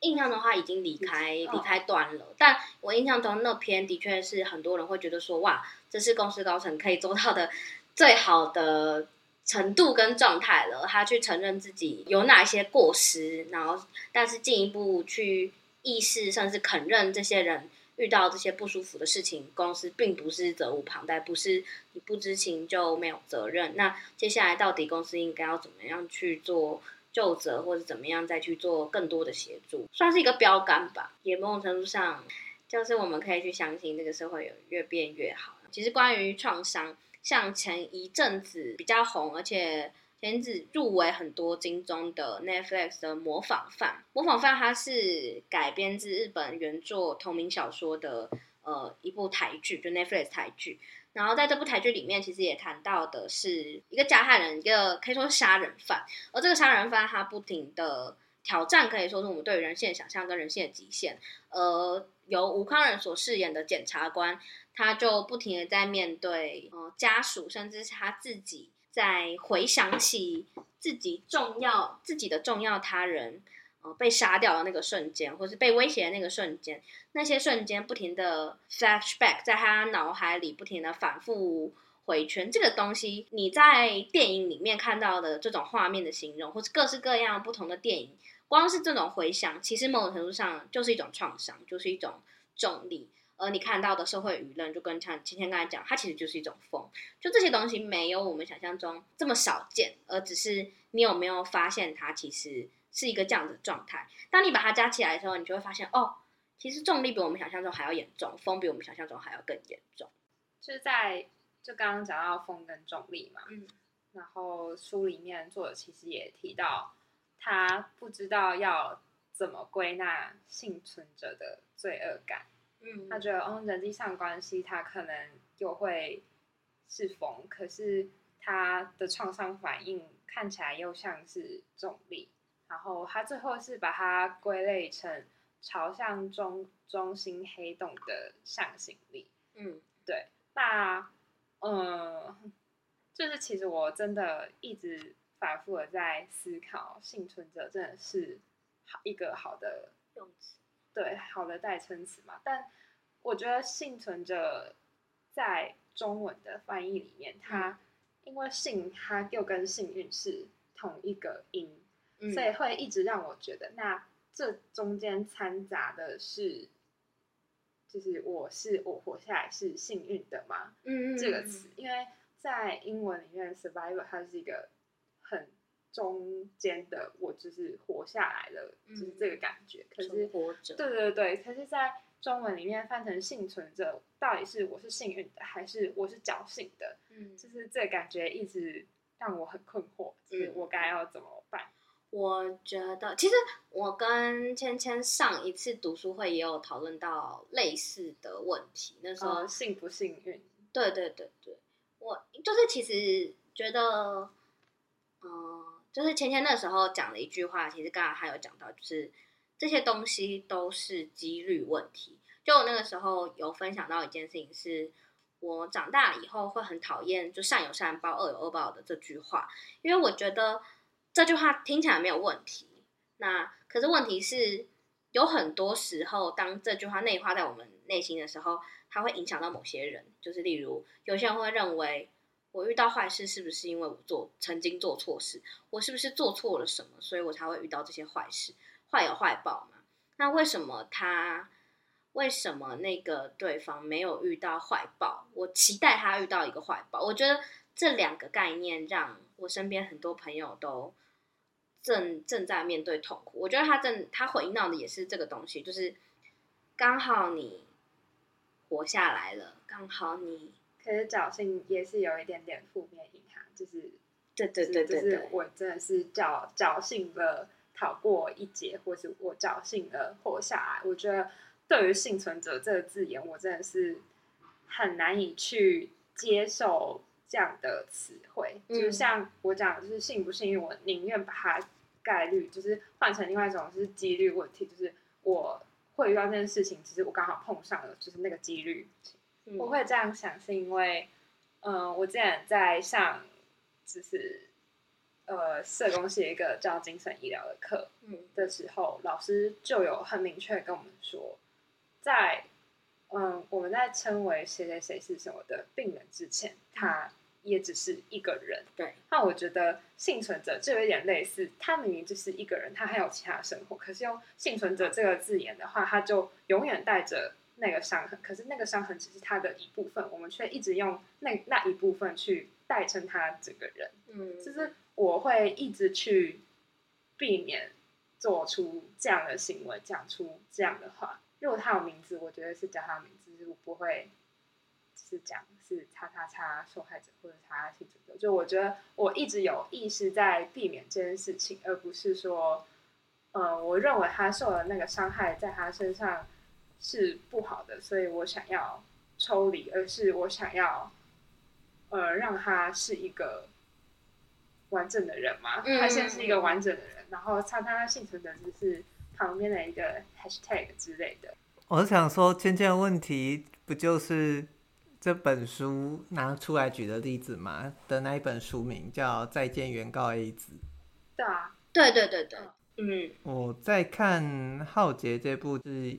印象中他已经离开离开段了。但我印象中那篇的确是很多人会觉得说，哇，这是公司高层可以做到的最好的程度跟状态了。他去承认自己有哪一些过失，然后但是进一步去意识甚至肯认这些人。遇到这些不舒服的事情，公司并不是责无旁贷，不是你不知情就没有责任。那接下来到底公司应该要怎么样去做就责，或者怎么样再去做更多的协助，算是一个标杆吧。也某种程度上，就是我们可以去相信这个社会有越变越好。其实关于创伤，像前一阵子比较红，而且。前阵子入围很多金钟的 Netflix 的《模仿犯》，《模仿犯》它是改编自日本原作同名小说的呃一部台剧，就 Netflix 台剧。然后在这部台剧里面，其实也谈到的是一个加害人，一个可以说杀人犯。而这个杀人犯他不停的挑战，可以说是我们对人性的想象跟人性的极限。呃，由吴康仁所饰演的检察官，他就不停的在面对呃家属，甚至是他自己。在回想起自己重要、自己的重要他人，呃，被杀掉的那个瞬间，或是被威胁的那个瞬间，那些瞬间不停的 flashback 在他脑海里不停的反复回圈。这个东西，你在电影里面看到的这种画面的形容，或是各式各样不同的电影，光是这种回想，其实某种程度上就是一种创伤，就是一种重力。而你看到的社会舆论，就跟像今天刚才讲，它其实就是一种风。就这些东西没有我们想象中这么少见，而只是你有没有发现它其实是一个这样的状态。当你把它加起来的时候，你就会发现，哦，其实重力比我们想象中还要严重，风比我们想象中还要更严重。就是在就刚刚讲到风跟重力嘛，嗯，然后书里面作者其实也提到，他不知道要怎么归纳幸存者的罪恶感。嗯，他觉得，嗯，人际上关系，他可能又会是风，可是他的创伤反应看起来又像是重力，然后他最后是把它归类成朝向中中心黑洞的向心力。嗯，对，那，嗯，就是其实我真的一直反复的在思考，幸存者真的是好一个好的用词。对，好的代称词嘛，但我觉得幸存者在中文的翻译里面，它因为幸，它又跟幸运是同一个音，嗯，所以会一直让我觉得，那这中间掺杂的是，就是我是我活下来是幸运的吗？嗯，这个词，因为在英文里面，survivor 它是一个很。中间的我就是活下来了，嗯、就是这个感觉。可是活着，对对对，可是，在中文里面翻成幸存者，到底是我是幸运的，还是我是侥幸的？嗯，就是这感觉一直让我很困惑，就是我该要怎么办？嗯、我觉得，其实我跟芊芊上一次读书会也有讨论到类似的问题。那时候、嗯、幸不幸运？对对对对，我就是其实觉得，嗯、呃。就是芊芊那时候讲了一句话，其实刚刚还有讲到，就是这些东西都是几率问题。就我那个时候有分享到一件事情，是我长大了以后会很讨厌“就善有善报，恶有恶报”的这句话，因为我觉得这句话听起来没有问题。那可是问题是，有很多时候，当这句话内化在我们内心的时候，它会影响到某些人。就是例如，有些人会认为，我遇到坏事是不是因为我做曾经做错事？我是不是做错了什么，所以我才会遇到这些坏事？坏有坏报嘛？那为什么他？为什么那个对方没有遇到坏报？我期待他遇到一个坏报。我觉得这两个概念让我身边很多朋友都正正在面对痛苦。我觉得他正他回应到的也是这个东西，就是刚好你活下来了，刚好你。可是侥幸也是有一点点负面影响，就是对对对对对，我真的是侥侥幸的逃过一劫，或是我侥幸的活下来。我觉得。对于幸存者这个字眼，我真的是很难以去接受这样的词汇。嗯、就是像我讲，就是幸不幸运，我宁愿把它概率，就是换成另外一种，就是几率问题。就是我会遇到这件事情，其实我刚好碰上了，就是那个几率。嗯、我会这样想，是因为，嗯、呃，我之前在上，就是呃，社工系一个叫精神医疗的课的时候，嗯、老师就有很明确跟我们说。在，嗯，我们在称为谁谁谁是什么的病人之前，他也只是一个人。对。那我觉得幸存者就有点类似，他明明就是一个人，他还有其他生活，可是用幸存者这个字眼的话，他就永远带着那个伤痕。可是那个伤痕只是他的一部分，我们却一直用那那一部分去代称他这个人。嗯。就是我会一直去避免做出这样的行为，讲出这样的话。如果他有名字，我觉得是叫他名字，我不会是讲是叉叉叉受害者或者叉叉幸存者。就我觉得我一直有意识在避免这件事情，而不是说，呃，我认为他受了那个伤害在他身上是不好的，所以我想要抽离，而是我想要，呃，让他是一个完整的人嘛，他现在是一个完整的人，然后叉叉幸存者只是。旁边的一个 hashtag 之类的，我是想说，芊芊的问题不就是这本书拿出来举的例子嘛？的那一本书名叫《再见，原告 A 子》。对啊，对对对对，嗯。我在看《浩劫》这部是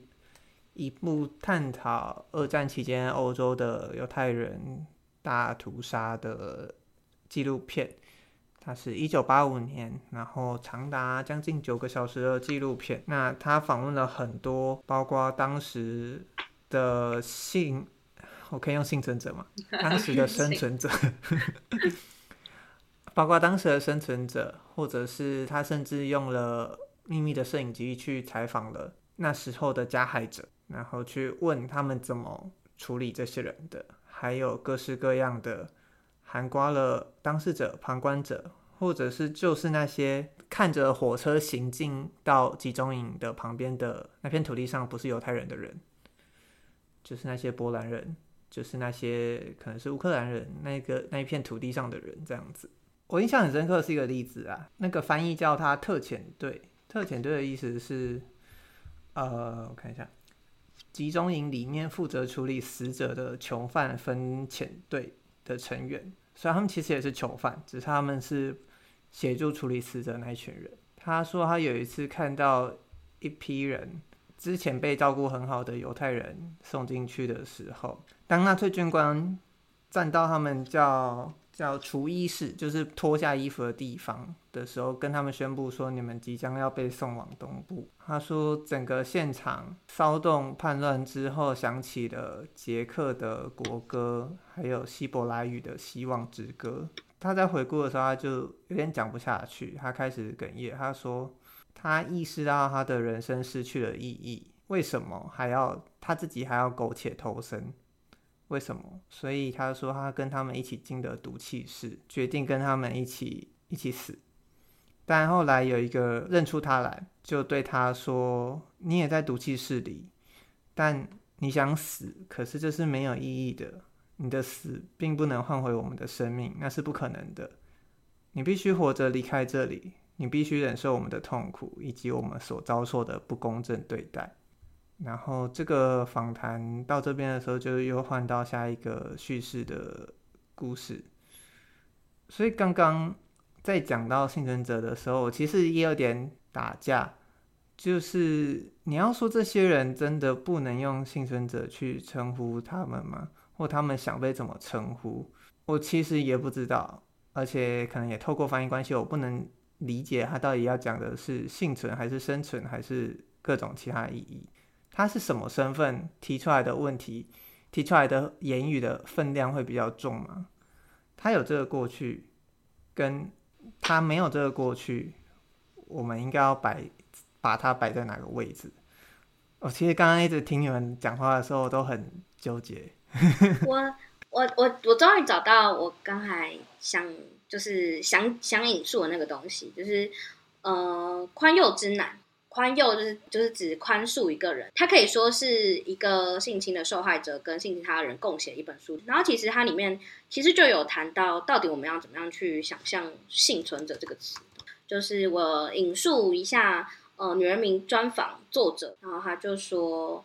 一部探讨二战期间欧洲的犹太人大屠杀的纪录片。它是一九八五年，然后长达将近九个小时的纪录片。那他访问了很多，包括当时的幸，我可以用幸存者吗？当时的生存者，包括当时的生存者，或者是他甚至用了秘密的摄影机去采访了那时候的加害者，然后去问他们怎么处理这些人的，还有各式各样的。涵盖了当事者、旁观者，或者是就是那些看着火车行进到集中营的旁边的那片土地上不是犹太人的人，就是那些波兰人，就是那些可能是乌克兰人，那个那一片土地上的人这样子。我印象很深刻是一个例子啊，那个翻译叫他特遣队，特遣队的意思是，呃，我看一下，集中营里面负责处理死者的囚犯分遣队的成员。所以他们其实也是囚犯，只是他们是协助处理死者那一群人。他说他有一次看到一批人之前被照顾很好的犹太人送进去的时候，当纳粹军官站到他们叫叫除衣室，就是脱下衣服的地方的时候，跟他们宣布说，你们即将要被送往东部。他说整个现场骚动叛乱之后，响起了捷克的国歌，还有希伯来语的希望之歌。他在回顾的时候，他就有点讲不下去，他开始哽咽。他说他意识到他的人生失去了意义，为什么还要他自己还要苟且偷生？为什么？所以他说他跟他们一起进了毒气室，决定跟他们一起一起死。但后来有一个认出他来，就对他说：“你也在毒气室里，但你想死，可是这是没有意义的。你的死并不能换回我们的生命，那是不可能的。你必须活着离开这里，你必须忍受我们的痛苦以及我们所遭受的不公正对待。然后这个访谈到这边的时候，就又换到下一个叙事的故事。所以刚刚在讲到幸存者的时候，其实也有点打架，就是你要说这些人真的不能用幸存者去称呼他们吗？或他们想被怎么称呼？我其实也不知道，而且可能也透过翻译关系，我不能理解他到底要讲的是幸存还是生存，还是各种其他意义。他是什么身份提出来的问题，提出来的言语的分量会比较重吗？他有这个过去，跟他没有这个过去，我们应该要摆把它摆在哪个位置？我其实刚刚一直听你们讲话的时候，都很纠结。我我我我终于找到我刚才想就是想想引述的那个东西，就是呃宽宥之难。宽宥就是就是指宽恕一个人，他可以说是一个性侵的受害者跟性侵他的人共写一本书。然后其实它里面其实就有谈到，到底我们要怎么样去想象幸存者这个词。就是我引述一下，呃，女人名专访作者，然后他就说，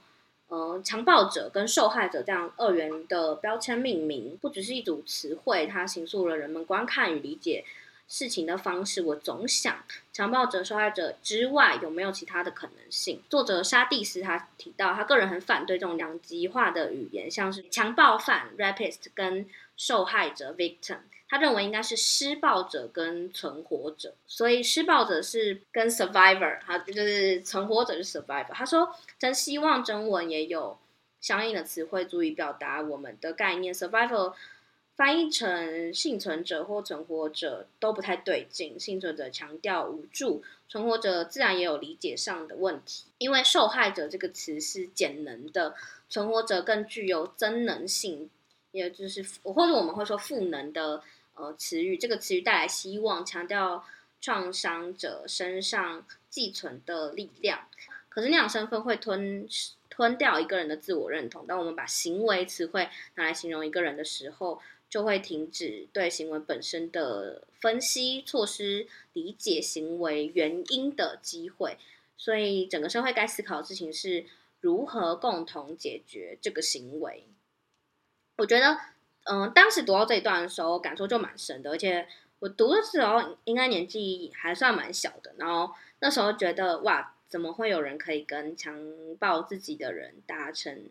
呃，强暴者跟受害者这样二元的标签命名，不只是一组词汇，它形塑了人们观看与理解事情的方式，我总想，强暴者、受害者之外，有没有其他的可能性？作者沙蒂斯他提到，他个人很反对这种两极化的语言，像是强暴犯 （rapist） 跟受害者 （victim）。他认为应该是施暴者跟存活者，所以施暴者是跟 survivor，他就是存活者是 survivor。他说，真希望中文也有相应的词汇，足以表达我们的概念 survivor。翻译成幸存者或存活者都不太对劲。幸存者强调无助，存活者自然也有理解上的问题。因为受害者这个词是减能的，存活者更具有增能性，也就是或者我们会说赋能的呃词语。这个词语带来希望，强调创伤者身上寄存的力量。可是那样身份会吞吞掉一个人的自我认同。当我们把行为词汇拿来形容一个人的时候，就会停止对行为本身的分析，措施理解行为原因的机会。所以，整个社会该思考的事情是如何共同解决这个行为。我觉得，嗯，当时读到这一段的时候，感受就蛮深的。而且，我读的时候应该年纪还算蛮小的。然后那时候觉得，哇，怎么会有人可以跟强暴自己的人达成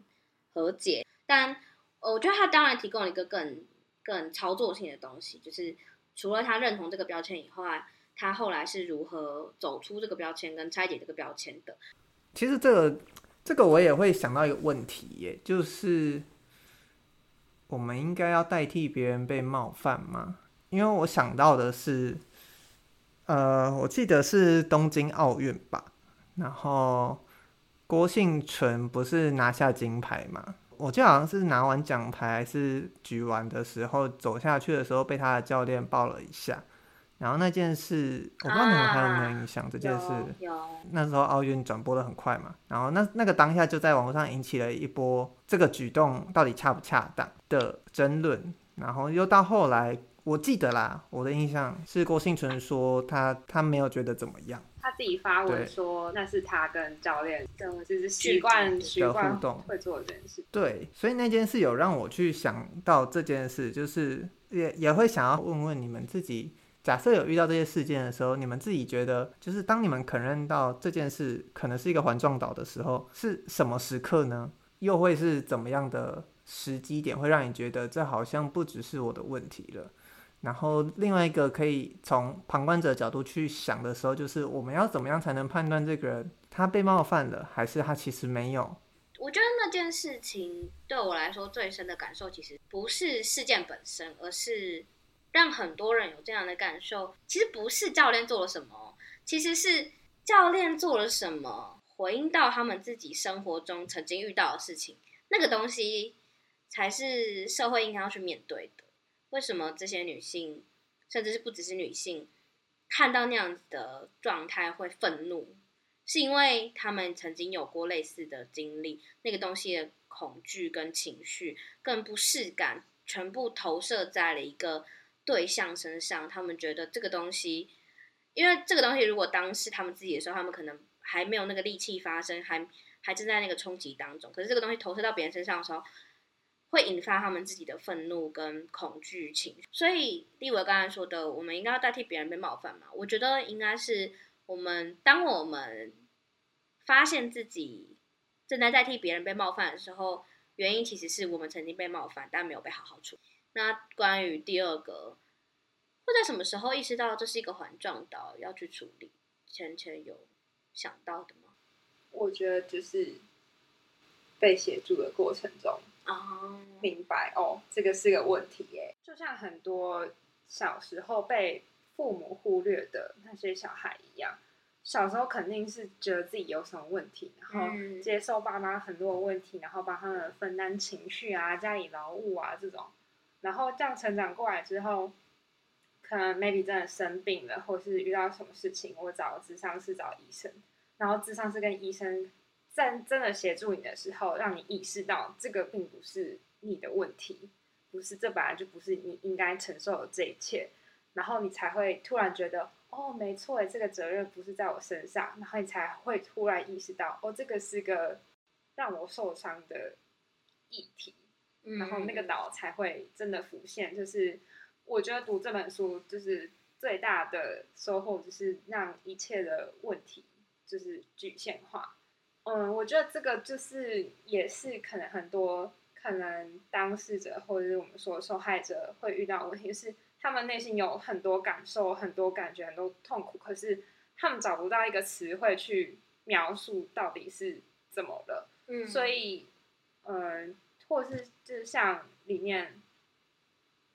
和解？但我觉得他当然提供了一个更更操作性的东西，就是除了他认同这个标签以外，他后来是如何走出这个标签跟拆解这个标签的？其实这个这个我也会想到一个问题耶，就是我们应该要代替别人被冒犯吗？因为我想到的是，呃，我记得是东京奥运吧，然后郭婞淳不是拿下金牌吗？我记得好像是拿完奖牌还是举完的时候走下去的时候被他的教练抱了一下，然后那件事我不知道你们还有没有印象？这件事，那时候奥运转播的很快嘛，然后那那个当下就在网络上引起了一波这个举动到底恰不恰当的争论，然后又到后来我记得啦，我的印象是郭幸存说他他没有觉得怎么样。他自己发文说，那是他跟教练的就是习惯习惯会做这件事。对，所以那件事有让我去想到这件事，就是也也会想要问问你们自己，假设有遇到这些事件的时候，你们自己觉得，就是当你们承认到这件事可能是一个环状岛的时候，是什么时刻呢？又会是怎么样的时机点，会让你觉得这好像不只是我的问题了？然后另外一个可以从旁观者角度去想的时候，就是我们要怎么样才能判断这个人他被冒犯了，还是他其实没有？我觉得那件事情对我来说最深的感受，其实不是事件本身，而是让很多人有这样的感受。其实不是教练做了什么，其实是教练做了什么，回应到他们自己生活中曾经遇到的事情，那个东西才是社会应该要去面对的。为什么这些女性，甚至是不只是女性，看到那样子的状态会愤怒？是因为她们曾经有过类似的经历，那个东西的恐惧跟情绪，跟不适感，全部投射在了一个对象身上，他们觉得这个东西，因为这个东西如果当时他们自己的时候，他们可能还没有那个力气发生，还还正在那个冲击当中。可是这个东西投射到别人身上的时候，会引发他们自己的愤怒跟恐惧情绪。所以立伟刚才说的，我们应该要代替别人被冒犯嘛？我觉得应该是我们当我们发现自己正在代替别人被冒犯的时候，原因其实是我们曾经被冒犯，但没有被好好处理。那关于第二个，会在什么时候意识到这是一个环状岛要去处理？芊芊有想到的吗？我觉得就是被协助的过程中啊，明白哦，这个是个问题耶。就像很多小时候被父母忽略的那些小孩一样，小时候肯定是觉得自己有什么问题，然后接受爸妈很多的问题，然后帮他们分担情绪啊、家里劳务啊这种。然后这样成长过来之后，可能 maybe 真的生病了，或是遇到什么事情，我找智商师找医生，然后智商师跟医生在真的协助你的时候，让你意识到这个并不是你的问题，不是这本来就不是你应该承受的这一切，然后你才会突然觉得，哦，没错，这个责任不是在我身上，然后你才会突然意识到，哦，这个是个让我受伤的议题。然后那个岛才会真的浮现。就是我觉得读这本书，就是最大的收获，就是让一切的问题就是具象化。嗯，我觉得这个就是也是可能很多可能当事者或者是我们说受害者会遇到的问题，是他们内心有很多感受、很多感觉、很多痛苦，可是他们找不到一个词汇去描述到底是怎么了。嗯，所以嗯。或者是就是像里面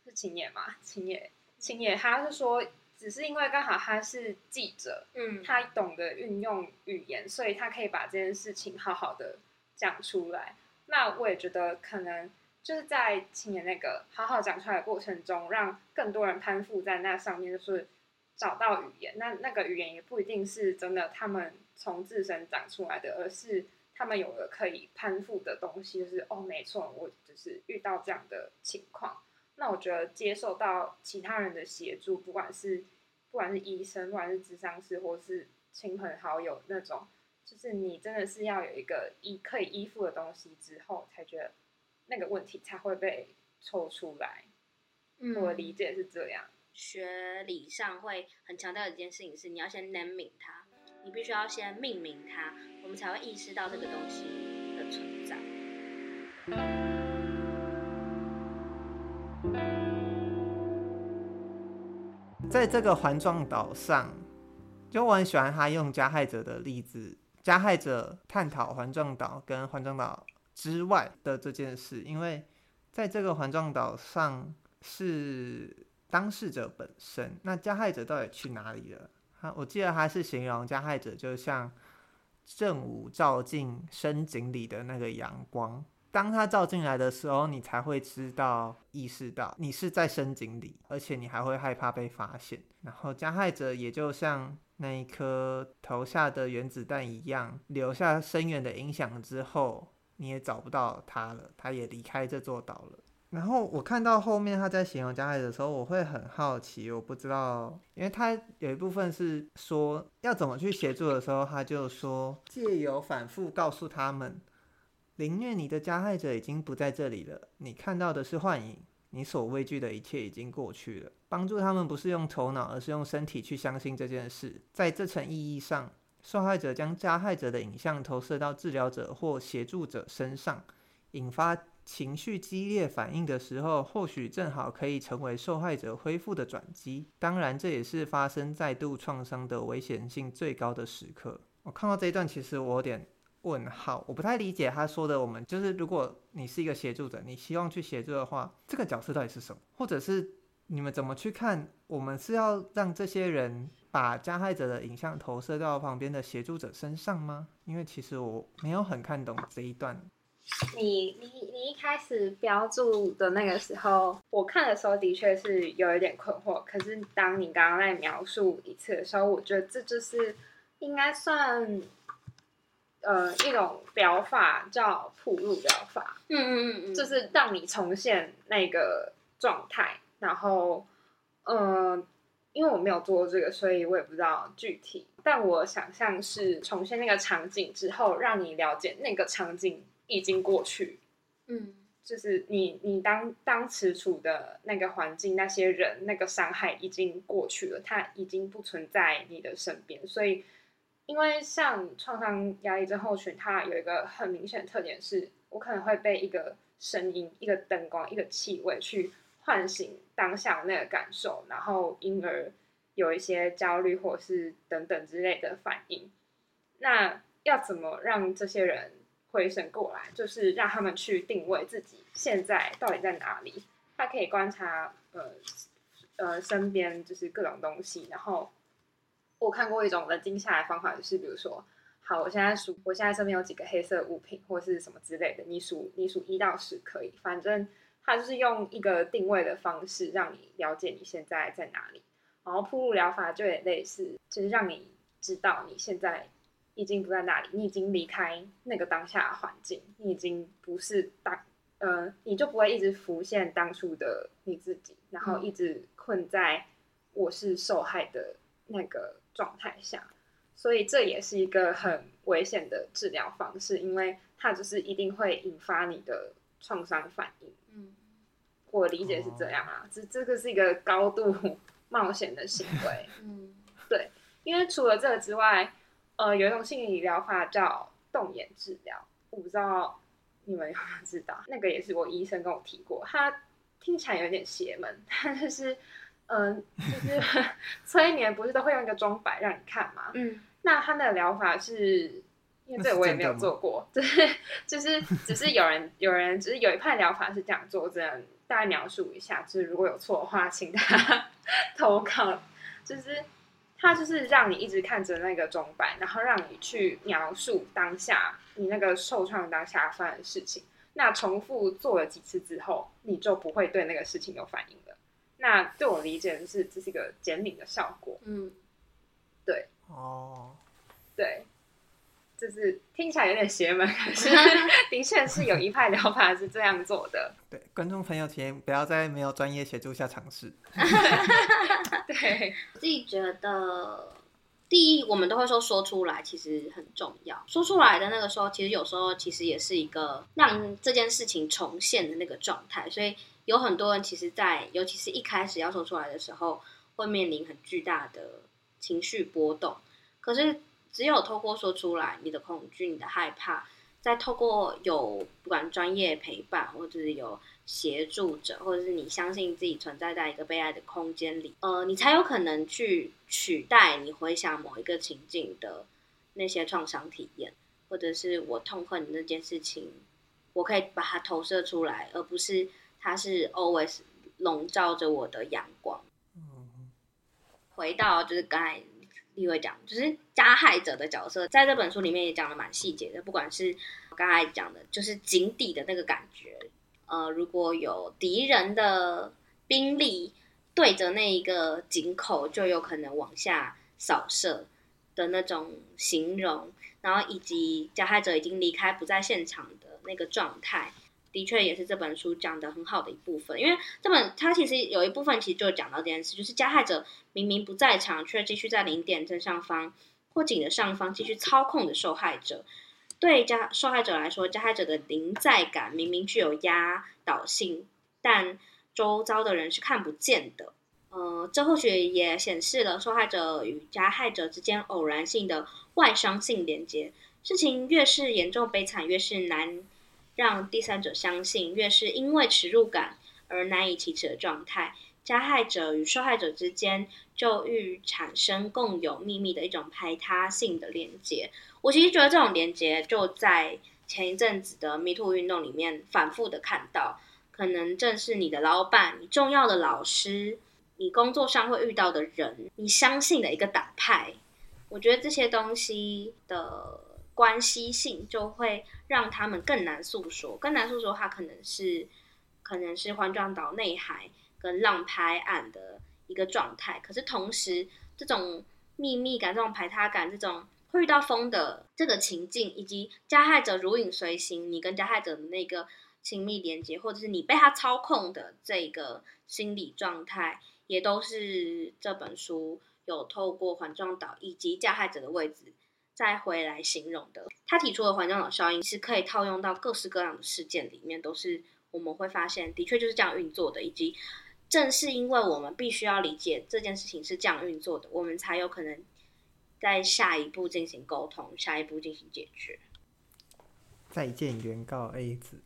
是秦野嘛，秦野秦野，他是说，只是因为刚好他是记者，嗯，他懂得运用语言，所以他可以把这件事情好好的讲出来。那我也觉得可能就是在青年那个好好讲出来的过程中，让更多人攀附在那上面，就是找到语言。那那个语言也不一定是真的，他们从自身长出来的，而是。他们有了可以攀附的东西，就是哦，没错，我就是遇到这样的情况。那我觉得接受到其他人的协助，不管是不管是医生，不管是智商师，或是亲朋好友那种，就是你真的是要有一个依可以依附的东西之后，才觉得那个问题才会被抽出来。嗯，我的理解是这样。学理上会很强调的一件事情是，你要先 naming 它。你必须要先命名它，我们才会意识到这个东西的存在。在这个环状岛上，就我很喜欢他用加害者的例子，加害者探讨环状岛跟环状岛之外的这件事，因为在这个环状岛上是当事者本身，那加害者到底去哪里了？他我记得他是形容加害者就像正午照进深井里的那个阳光，当他照进来的时候，你才会知道、意识到你是在深井里，而且你还会害怕被发现。然后加害者也就像那一颗投下的原子弹一样，留下深远的影响之后，你也找不到他了，他也离开这座岛了。然后我看到后面他在形容加害者的时候，我会很好奇，我不知道，因为他有一部分是说要怎么去协助的时候，他就说借由反复告诉他们，凌虐你的加害者已经不在这里了，你看到的是幻影，你所畏惧的一切已经过去了。帮助他们不是用头脑，而是用身体去相信这件事。在这层意义上，受害者将加害者的影像投射到治疗者或协助者身上，引发。情绪激烈反应的时候，或许正好可以成为受害者恢复的转机。当然，这也是发生再度创伤的危险性最高的时刻。我看到这一段，其实我有点问号，我不太理解他说的。我们就是，如果你是一个协助者，你希望去协助的话，这个角色到底是什么？或者是你们怎么去看？我们是要让这些人把加害者的影像投射到旁边的协助者身上吗？因为其实我没有很看懂这一段。你你你一开始标注的那个时候，我看的时候的确是有一点困惑。可是当你刚刚在描述一次的时候，我觉得这就是应该算呃一种疗法，叫铺路疗法。嗯嗯嗯嗯，就是让你重现那个状态，然后呃，因为我没有做过这个，所以我也不知道具体。但我想象是重现那个场景之后，让你了解那个场景已经过去。嗯，就是你你当当时处的那个环境、那些人、那个伤害已经过去了，它已经不存在你的身边。所以，因为像创伤压力症候群，它有一个很明显的特点是，我可能会被一个声音、一个灯光、一个气味去唤醒当下的那个感受，然后因而有一些焦虑或是等等之类的反应。那要怎么让这些人回神过来？就是让他们去定位自己现在到底在哪里。他可以观察呃呃身边就是各种东西。然后我看过一种冷静下来的方法，就是比如说，好，我现在数，我现在身边有几个黑色物品或是什么之类的，你数你数一到十可以，反正。它就是用一个定位的方式，让你了解你现在在哪里。然后铺路疗法就也类似，就是让你知道你现在已经不在那里，你已经离开那个当下的环境，你已经不是当呃，你就不会一直浮现当初的你自己，然后一直困在我是受害的那个状态下。所以这也是一个很危险的治疗方式，因为它就是一定会引发你的创伤反应。嗯，我理解是这样啊，这这个是一个高度冒险的行为。嗯，对，因为除了这个之外，呃，有一种心理疗法叫动眼治疗，我不知道你们有没有知道？那个也是我医生跟我提过，他听起来有点邪门，他就是，嗯、呃，就是 催眠不是都会用一个钟摆让你看吗？嗯，那他的疗法是。因为这我也没有做过，就是就是只是有人有人只是有一派疗法是这样做，这样大概描述一下，就是如果有错的话，请他 投稿。就是他就是让你一直看着那个钟摆，然后让你去描述当下你那个受创当下发生的事情。那重复做了几次之后，你就不会对那个事情有反应了。那对我理解的是，这是一个减敏的效果。嗯，对，哦，对。就是听起来有点邪门，可是 的确是有一派疗法是这样做的。对，观众朋友，请不要在没有专业协助下尝试。对，我自己觉得，第一，我们都会说说出来其实很重要。说出来的那个时候，其实有时候其实也是一个让这件事情重现的那个状态。所以有很多人其实在，尤其是一开始要说出来的时候，会面临很巨大的情绪波动。可是。只有透过说出来，你的恐惧、你的害怕，再透过有不管专业陪伴，或者是有协助者，或者是你相信自己存在在一个被爱的空间里，呃，你才有可能去取代你回想某一个情境的那些创伤体验，或者是我痛恨的那件事情，我可以把它投射出来，而不是它是 always 笼罩着我的阳光。嗯回到就是刚才。例会讲，就是加害者的角色，在这本书里面也讲的蛮细节的。不管是刚才讲的，就是井底的那个感觉，呃，如果有敌人的兵力对着那一个井口，就有可能往下扫射的那种形容，然后以及加害者已经离开不在现场的那个状态。的确也是这本书讲的很好的一部分，因为这本它其实有一部分其实就讲到这件事，就是加害者明明不在场，却继续在零点正上方或井的上方继续操控的受害者。对加受害者来说，加害者的临在感明明具有压倒性，但周遭的人是看不见的。呃，这或许也显示了受害者与加害者之间偶然性的外伤性连接。事情越是严重悲惨，越是难。让第三者相信，越是因为耻辱感而难以启齿的状态，加害者与受害者之间就愈产生共有秘密的一种排他性的连接。我其实觉得这种连接就在前一阵子的 MeToo 运动里面反复的看到，可能正是你的老板、你重要的老师、你工作上会遇到的人、你相信的一个党派。我觉得这些东西的。关系性就会让他们更难诉说，更难诉说，它可能是可能是环状岛内海跟浪拍岸的一个状态。可是同时，这种秘密感、这种排他感、这种会遇到风的这个情境，以及加害者如影随形，你跟加害者的那个亲密连接，或者是你被他操控的这个心理状态，也都是这本书有透过环状岛以及加害者的位置再回来形容的。他提出的环状脑效应是可以套用到各式各样的事件里面，都是我们会发现的确就是这样运作的，以及正是因为我们必须要理解这件事情是这样运作的，我们才有可能在下一步进行沟通，下一步进行解决。再见，原告 A 子。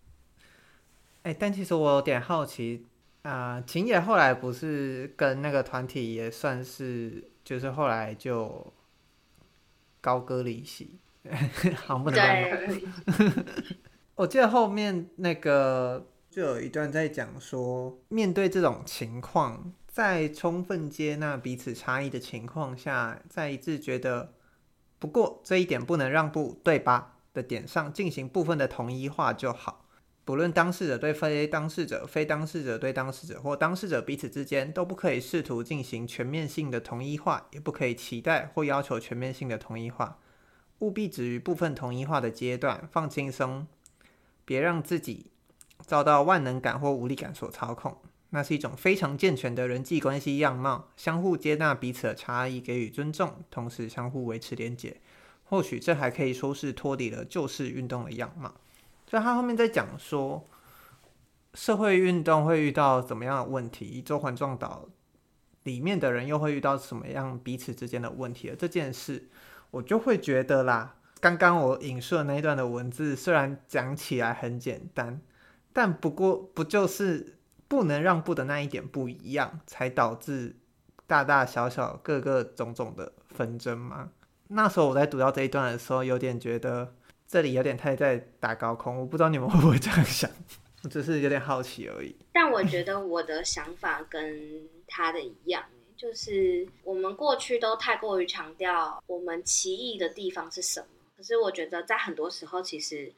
哎，但其实我有点好奇啊，晴、呃、野后来不是跟那个团体也算是，就是后来就高歌离席，好不能对 我记得后面那个就有一段在讲说，面对这种情况，在充分接纳彼此差异的情况下，再一致觉得，不过这一点不能让步，对吧？的点上进行部分的同一化就好，不论当事者对非当事者、非当事者对当事者或当事者彼此之间，都不可以试图进行全面性的同一化，也不可以期待或要求全面性的同一化，务必止于部分同一化的阶段，放轻松，别让自己遭到万能感或无力感所操控。那是一种非常健全的人际关系样貌，相互接纳彼此的差异，给予尊重，同时相互维持连结。或许这还可以说是脱离了旧式运动的样貌。所以他后面在讲说，社会运动会遇到怎么样的问题，周环状岛里面的人又会遇到什么样彼此之间的问题？而这件事，我就会觉得啦，刚刚我引述的那一段的文字，虽然讲起来很简单，但不过不就是不能让步的那一点不一样，才导致大大小小各个种种的纷争吗？那时候我在读到这一段的时候，有点觉得这里有点太在打高空，我不知道你们会不会这样想，我 只是有点好奇而已。但我觉得我的想法跟他的一样，就是我们过去都太过于强调我们奇异的地方是什么，可是我觉得在很多时候，其实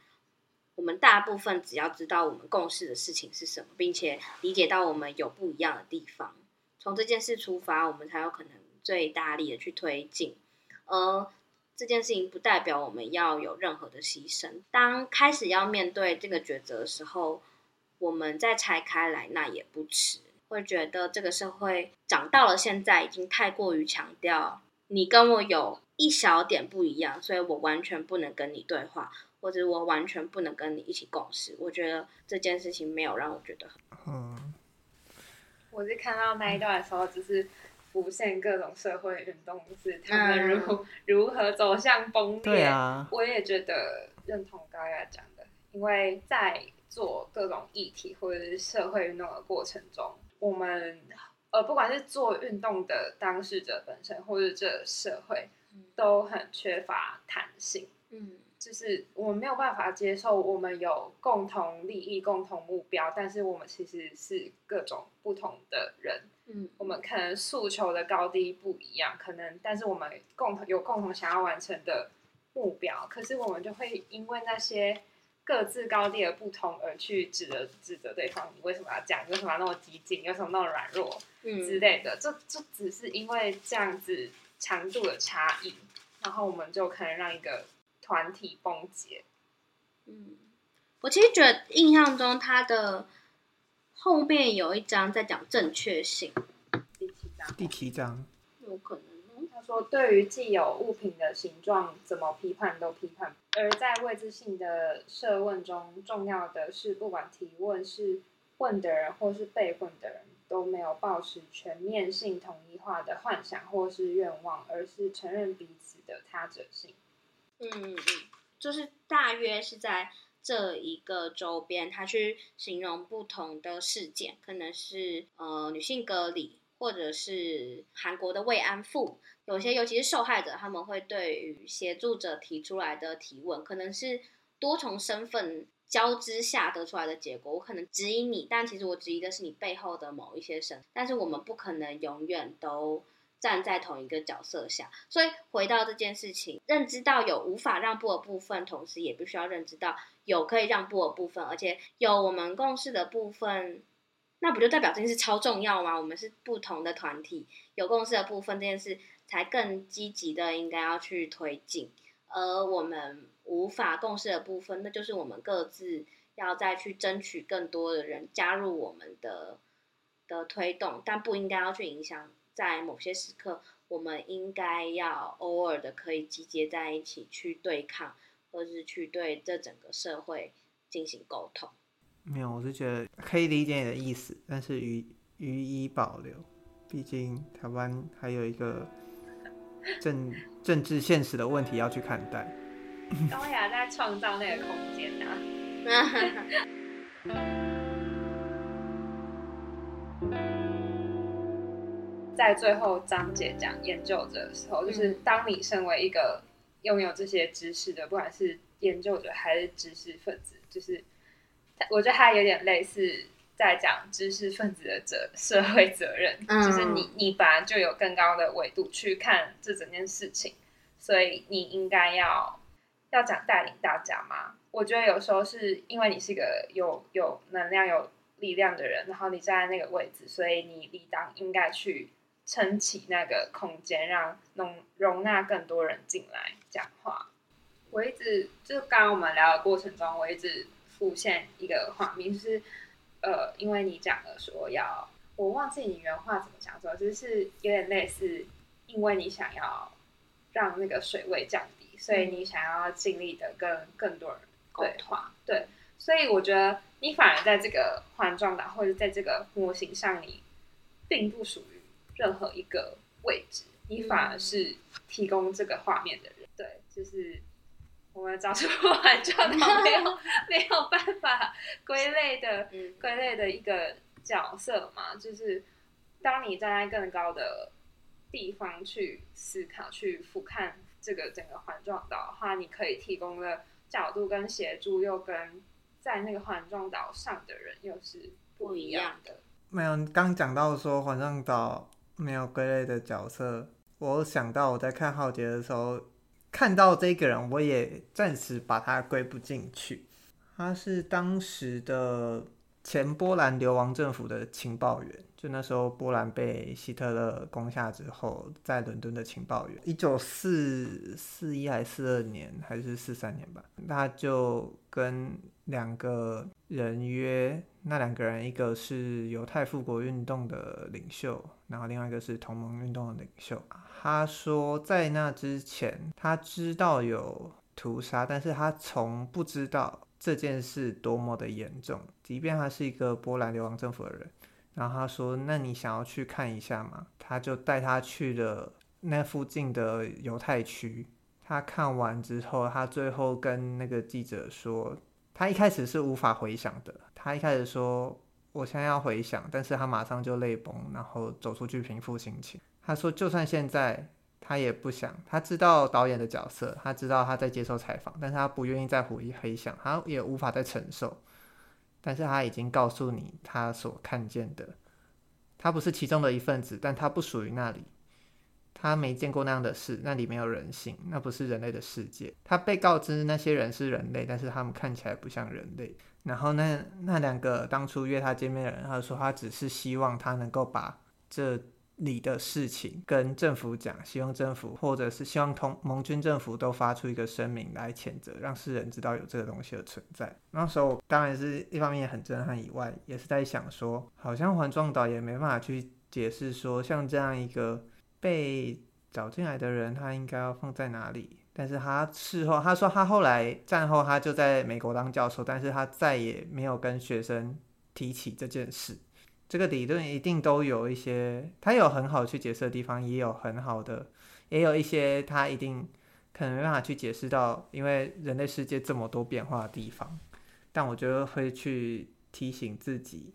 我们大部分只要知道我们共识的事情是什么，并且理解到我们有不一样的地方，从这件事出发，我们才有可能最大力的去推进。而这件事情不代表我们要有任何的牺牲。当开始要面对这个抉择的时候，我们再拆开来，那也不迟。会觉得这个社会长到了现在，已经太过于强调你跟我有一小点不一样，所以我完全不能跟你对话，或者我完全不能跟你一起共事。我觉得这件事情没有让我觉得很……嗯，我是看到那一段的时候，就是。浮现各种社会运动，是他们如、嗯、如何走向崩裂。我也觉得认同高雅讲的，因为在做各种议题或者是社会运动的过程中，我们呃不管是做运动的当事者本身，或者这社会，都很缺乏弹性。嗯，就是我们没有办法接受我们有共同利益、共同目标，但是我们其实是各种不同的人。嗯，我们可能诉求的高低不一样，可能，但是我们共同有共同想要完成的目标，可是我们就会因为那些各自高低的不同而去指责指责对方，你为什么要这样？你为什么要那么激进？为什么那么软弱？嗯之类的，这这只是因为这样子强度的差异，然后我们就可能让一个团体崩解。嗯，我其实觉得印象中他的。后面有一章在讲正确性，第七章。第七章有可能。他说，对于既有物品的形状，怎么批判都批判。而在未知性的设问中，重要的是，不管提问是问的人或是被问的人，都没有抱持全面性统一化的幻想或是愿望，而是承认彼此的他者性。嗯嗯，就是大约是在。这一个周边，他去形容不同的事件，可能是呃女性隔离，或者是韩国的慰安妇。有些尤其是受害者，他们会对于协助者提出来的提问，可能是多重身份交织下得出来的结果。我可能质疑你，但其实我质疑的是你背后的某一些身份。但是我们不可能永远都。站在同一个角色下，所以回到这件事情，认知到有无法让步的部分，同时也必须要认知到有可以让步的部分，而且有我们共识的部分，那不就代表这件事超重要吗？我们是不同的团体，有共识的部分，这件事才更积极的应该要去推进，而我们无法共识的部分，那就是我们各自要再去争取更多的人加入我们的的推动，但不应该要去影响在某些时刻，我们应该要偶尔的可以集结在一起去对抗，或是去对这整个社会进行沟通。没有，我是觉得可以理解你的意思，但是予予以保留。毕竟台湾还有一个 政政治现实的问题要去看待。高雅在创造那个空间呢、啊。在最后章节讲研究者的时候，就是当你身为一个拥有这些知识的，不管是研究者还是知识分子，就是。我觉得他有点类似在讲知识分子的责社会责任，嗯、就是你你本来就有更高的维度去看这整件事情，所以你应该要要讲带领大家嘛。我觉得有时候是因为你是一个有有能量、有力量的人，然后你站在那个位置，所以你理当应该去撑起那个空间，让容容纳更多人进来讲话。我一直就刚刚我们聊的过程中，我一直。浮现一个画面，就是呃，因为你讲了说要，我忘记你原话怎么讲，说就是有点类似，因为你想要让那个水位降低，所以你想要尽力的跟更多人对话，对，所以我觉得你反而在这个环状岛或者在这个模型上，你并不属于任何一个位置，你反而是提供这个画面的人，对，就是。我们找出环状岛没有 没有办法归类的归类的一个角色嘛，就是当你站在更高的地方去思考、去俯瞰这个整个环状岛的话，你可以提供的角度跟协助，又跟在那个环状岛上的人又是不一样的。没有，刚讲到说环状岛没有归类的角色，我想到我在看浩劫的时候。看到这个人，我也暂时把他归不进去。他是当时的前波兰流亡政府的情报员，就那时候波兰被希特勒攻下之后，在伦敦的情报员。一九四四一还是四二年，还是四三年吧，他就跟两个人约，那两个人一个是犹太复国运动的领袖，然后另外一个是同盟运动的领袖。他说，在那之前，他知道有屠杀，但是他从不知道这件事多么的严重。即便他是一个波兰流亡政府的人，然后他说：“那你想要去看一下吗？”他就带他去了那附近的犹太区。他看完之后，他最后跟那个记者说：“他一开始是无法回想的。他一开始说，我现在要回想，但是他马上就泪崩，然后走出去平复心情。”他说：“就算现在，他也不想。他知道导演的角色，他知道他在接受采访，但是他不愿意再回回想，他也无法再承受。但是他已经告诉你他所看见的，他不是其中的一份子，但他不属于那里。他没见过那样的事，那里没有人性，那不是人类的世界。他被告知那些人是人类，但是他们看起来不像人类。然后那那两个当初约他见面的人，他说他只是希望他能够把这。”里的事情跟政府讲，希望政府或者是希望同盟军政府都发出一个声明来谴责，让世人知道有这个东西的存在。那时候当然是一方面很震撼，以外也是在想说，好像环状岛也没办法去解释说，像这样一个被找进来的人，他应该要放在哪里？但是他事后他说，他后来战后他就在美国当教授，但是他再也没有跟学生提起这件事。这个理论一定都有一些，他有很好去解释的地方，也有很好的，也有一些他一定可能没办法去解释到，因为人类世界这么多变化的地方。但我觉得会去提醒自己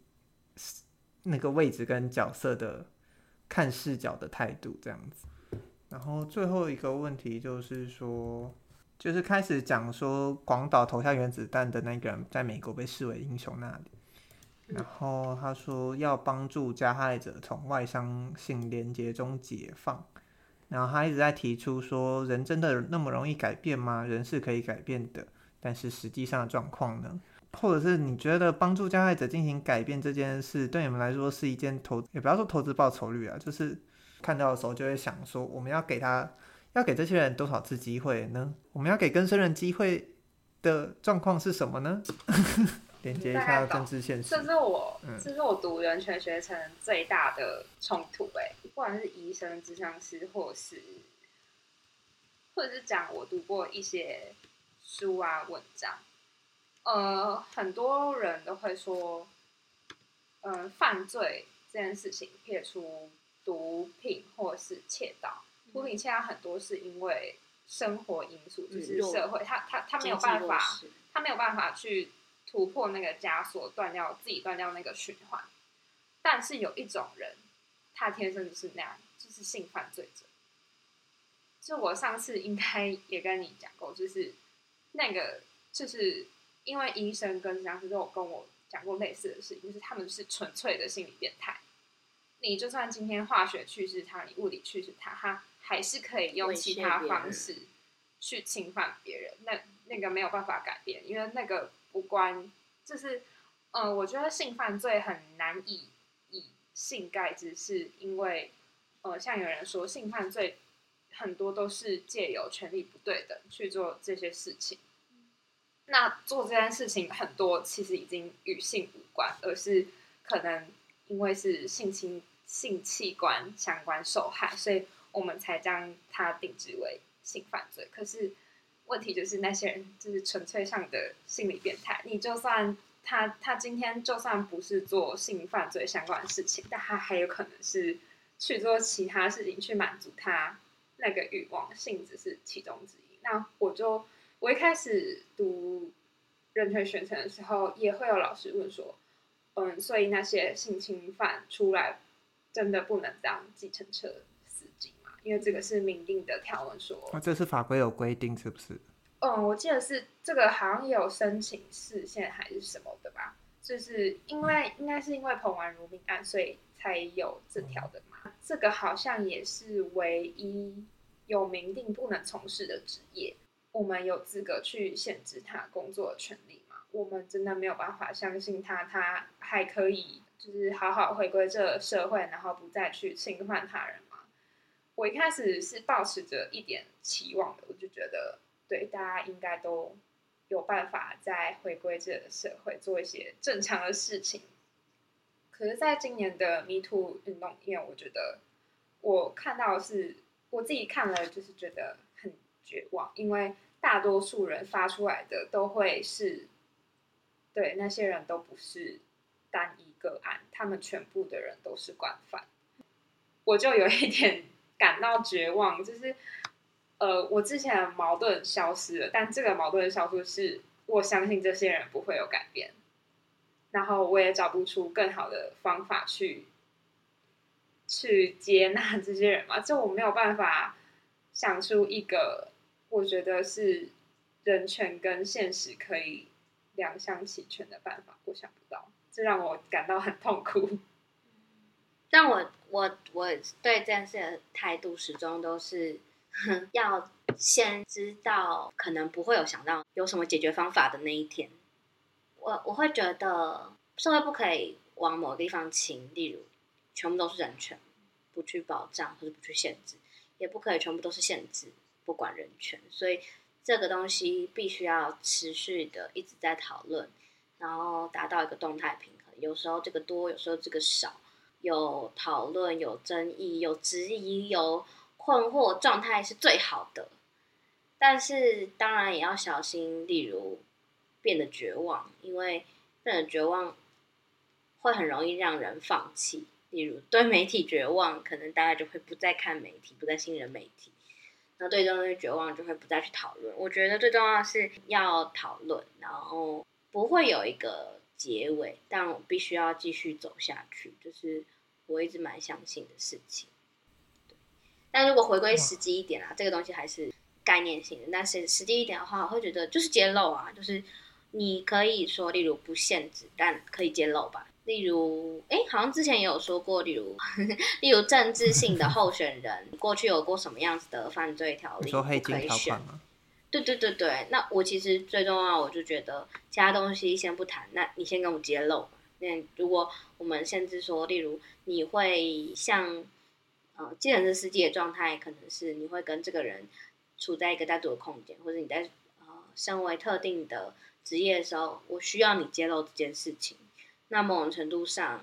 那个位置跟角色的看视角的态度这样子。然后最后一个问题就是说，就是开始讲说广岛投下原子弹的那个人在美国被视为英雄那里。然后他说要帮助加害者从外伤性连接中解放，然后他一直在提出说，人真的那么容易改变吗？人是可以改变的，但是实际上的状况呢？或者是你觉得帮助加害者进行改变这件事，对你们来说是一件投，也不要说投资报酬率啊，就是看到的时候就会想说，我们要给他，要给这些人多少次机会呢？我们要给更生人机会的状况是什么呢？连接一下政治现实。这是我，这是我读人权学程最大的冲突哎，不管是医生、智商师，或是，或者是讲我读过一些书啊文章，呃，很多人都会说，嗯、呃，犯罪这件事情撇除毒品或是窃盗，毒品窃盗很多是因为生活因素，就是社会，他他他没有办法，他没有办法去突破那个枷锁，断掉自己断掉那个循环。但是有一种人，他天生就是那样，就是性犯罪者。就我上次应该也跟你讲过，就是那个，就是因为医生跟讲师都有跟我讲过类似的事情，就是他们是纯粹的心理变态。你就算今天化学去世他，你物理去世他，他还是可以用其他方式去侵犯别人。那那个没有办法改变，因为那个不关，就是嗯、呃，我觉得性犯罪很难以以性盖之，是因为呃，像有人说性犯罪。很多都是借由权力不对等去做这些事情。那做这件事情很多其实已经与性无关，而是可能因为是性侵性器官相关受害，所以我们才将它定义为性犯罪。可是问题就是那些人就是纯粹上的心理变态。你就算他他今天就算不是做性犯罪相关的事情，但他还有可能是去做其他事情去满足他。那个欲望性只是其中之一。那我就我一开始读人权学程的时候，也会有老师问说：“嗯，所以那些性侵犯出来，真的不能当计程车司机吗？因为这个是明定的条文说。”啊，这是法规有规定是不是？嗯，我记得是这个，好像有申请视线还是什么的吧？就是因为应该是因为彭婉如命案，所以才有这条的嘛。这个好像也是唯一有明定不能从事的职业，我们有资格去限制他工作的权利吗？我们真的没有办法相信他，他还可以就是好好回归这个社会，然后不再去侵犯他人吗？我一开始是抱持着一点期望的，我就觉得对大家应该都有办法再回归这个社会，做一些正常的事情。可是，在今年的 Me Too 运动里面，我觉得我看到是我自己看了，就是觉得绝望，因为大多数人发出来的都会是，对，那些人都不是单一个案，他们全部的人都是惯犯，我就有一点感到绝望，就是呃，我之前的矛盾消失了，但这个矛盾的消失是我相信这些人不会有改变。然后我也找不出更好的方法去去接纳这些人嘛，就我没有办法想出一个我觉得是人权跟现实可以两相齐全的办法，我想不到，这让我感到很痛苦。但我我我对这件事的态度始终都是，要先知道可能不会有想到有什么解决方法的那一天。我我会觉得社会不可以往某个地方倾，例如全部都是人权，不去保障或者不去限制，也不可以全部都是限制，不管人权。所以这个东西必须要持续的一直在讨论，然后达到一个动态平衡。有时候这个多，有时候这个少，有讨论，有争议，有质疑，有困惑，状态是最好的。但是当然也要小心，例如。变得绝望，因为变得绝望会很容易让人放弃。例如对媒体绝望，可能大家就会不再看媒体，不再信任媒体。那对这东西绝望，就会不再去讨论。我觉得最重要的是要讨论，然后不会有一个结尾，但我必须要继续走下去，就是我一直蛮相信的事情。但如果回归实际一点啊，这个东西还是概念性的。但是实际一点的话，我会觉得就是揭露啊，就是。你可以说，例如不限制，但可以揭露吧。例如，哎，好像之前也有说过，例如，呵呵例如政治性的候选人过去有过什么样子的犯罪条例不可以选吗？对对对对，那我其实最重要，我就觉得其他东西先不谈，那你先跟我揭露。那如果我们甚至说，例如你会像呃，既然是司机的状态，可能是你会跟这个人处在一个单独的空间，或者你在呃，身为特定的。职业的时候，我需要你揭露这件事情。那某种程度上，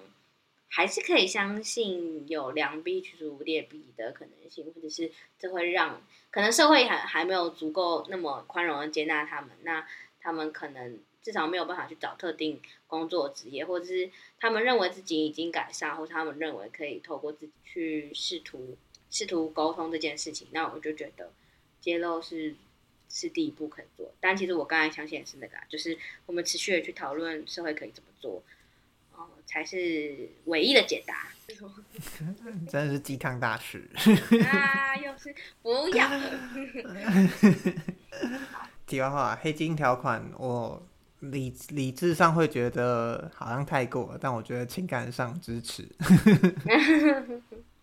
还是可以相信有良币驱逐劣币的可能性，或者是这会让可能社会还还没有足够那么宽容的接纳他们，那他们可能至少没有办法去找特定工作职业，或者是他们认为自己已经改善，或者他们认为可以透过自己去试图试图沟通这件事情，那我就觉得揭露是是第一步可以做。但其实我刚才相信的是那个，就是我们持续的去讨论社会可以怎么做。才是唯一的解答。真的是鸡汤大师啊！又是不要。题外话，黑金条款，我理理智上会觉得好像太过了，但我觉得情感上支持。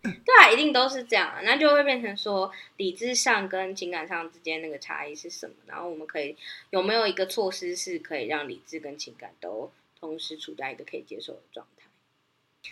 对啊，一定都是这样，那就会变成说理智上跟情感上之间那个差异是什么？然后我们可以有没有一个措施是可以让理智跟情感都同时处在一个可以接受的状态。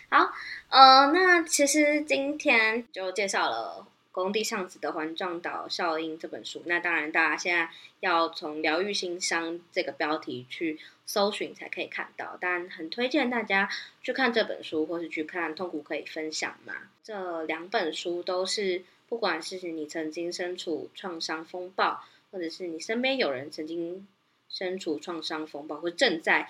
好，呃，那其实今天就介绍了《工地上子的环状岛效应》这本书。那当然，大家现在要从“疗愈心伤”这个标题去搜寻才可以看到。但很推荐大家去看这本书，或是去看《痛苦可以分享嘛》。这两本书都是，不管是你曾经身处创伤风暴，或者是你身边有人曾经身处创伤风暴，或正在。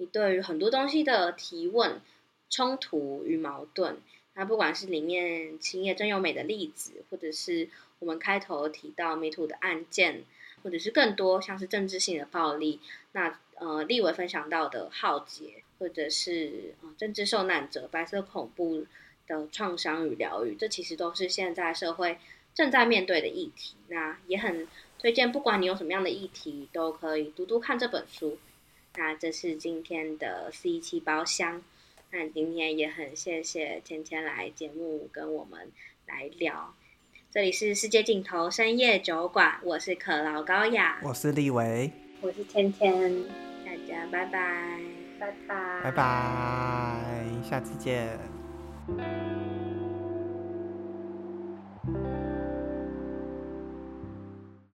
你对于很多东西的提问、冲突与矛盾，那不管是里面青叶真由美的例子，或者是我们开头提到 MeToo 的案件，或者是更多像是政治性的暴力，那呃，立伟分享到的浩劫，或者是呃政治受难者、白色恐怖的创伤与疗愈，这其实都是现在社会正在面对的议题。那也很推荐，不管你有什么样的议题，都可以读读看这本书。那这是今天的 C 七包厢。那今天也很谢谢芊芊来节目跟我们来聊。这里是世界尽头深夜酒馆，我是可劳高雅，我是立维，我是芊芊，大家拜拜，拜拜，拜拜，下次见。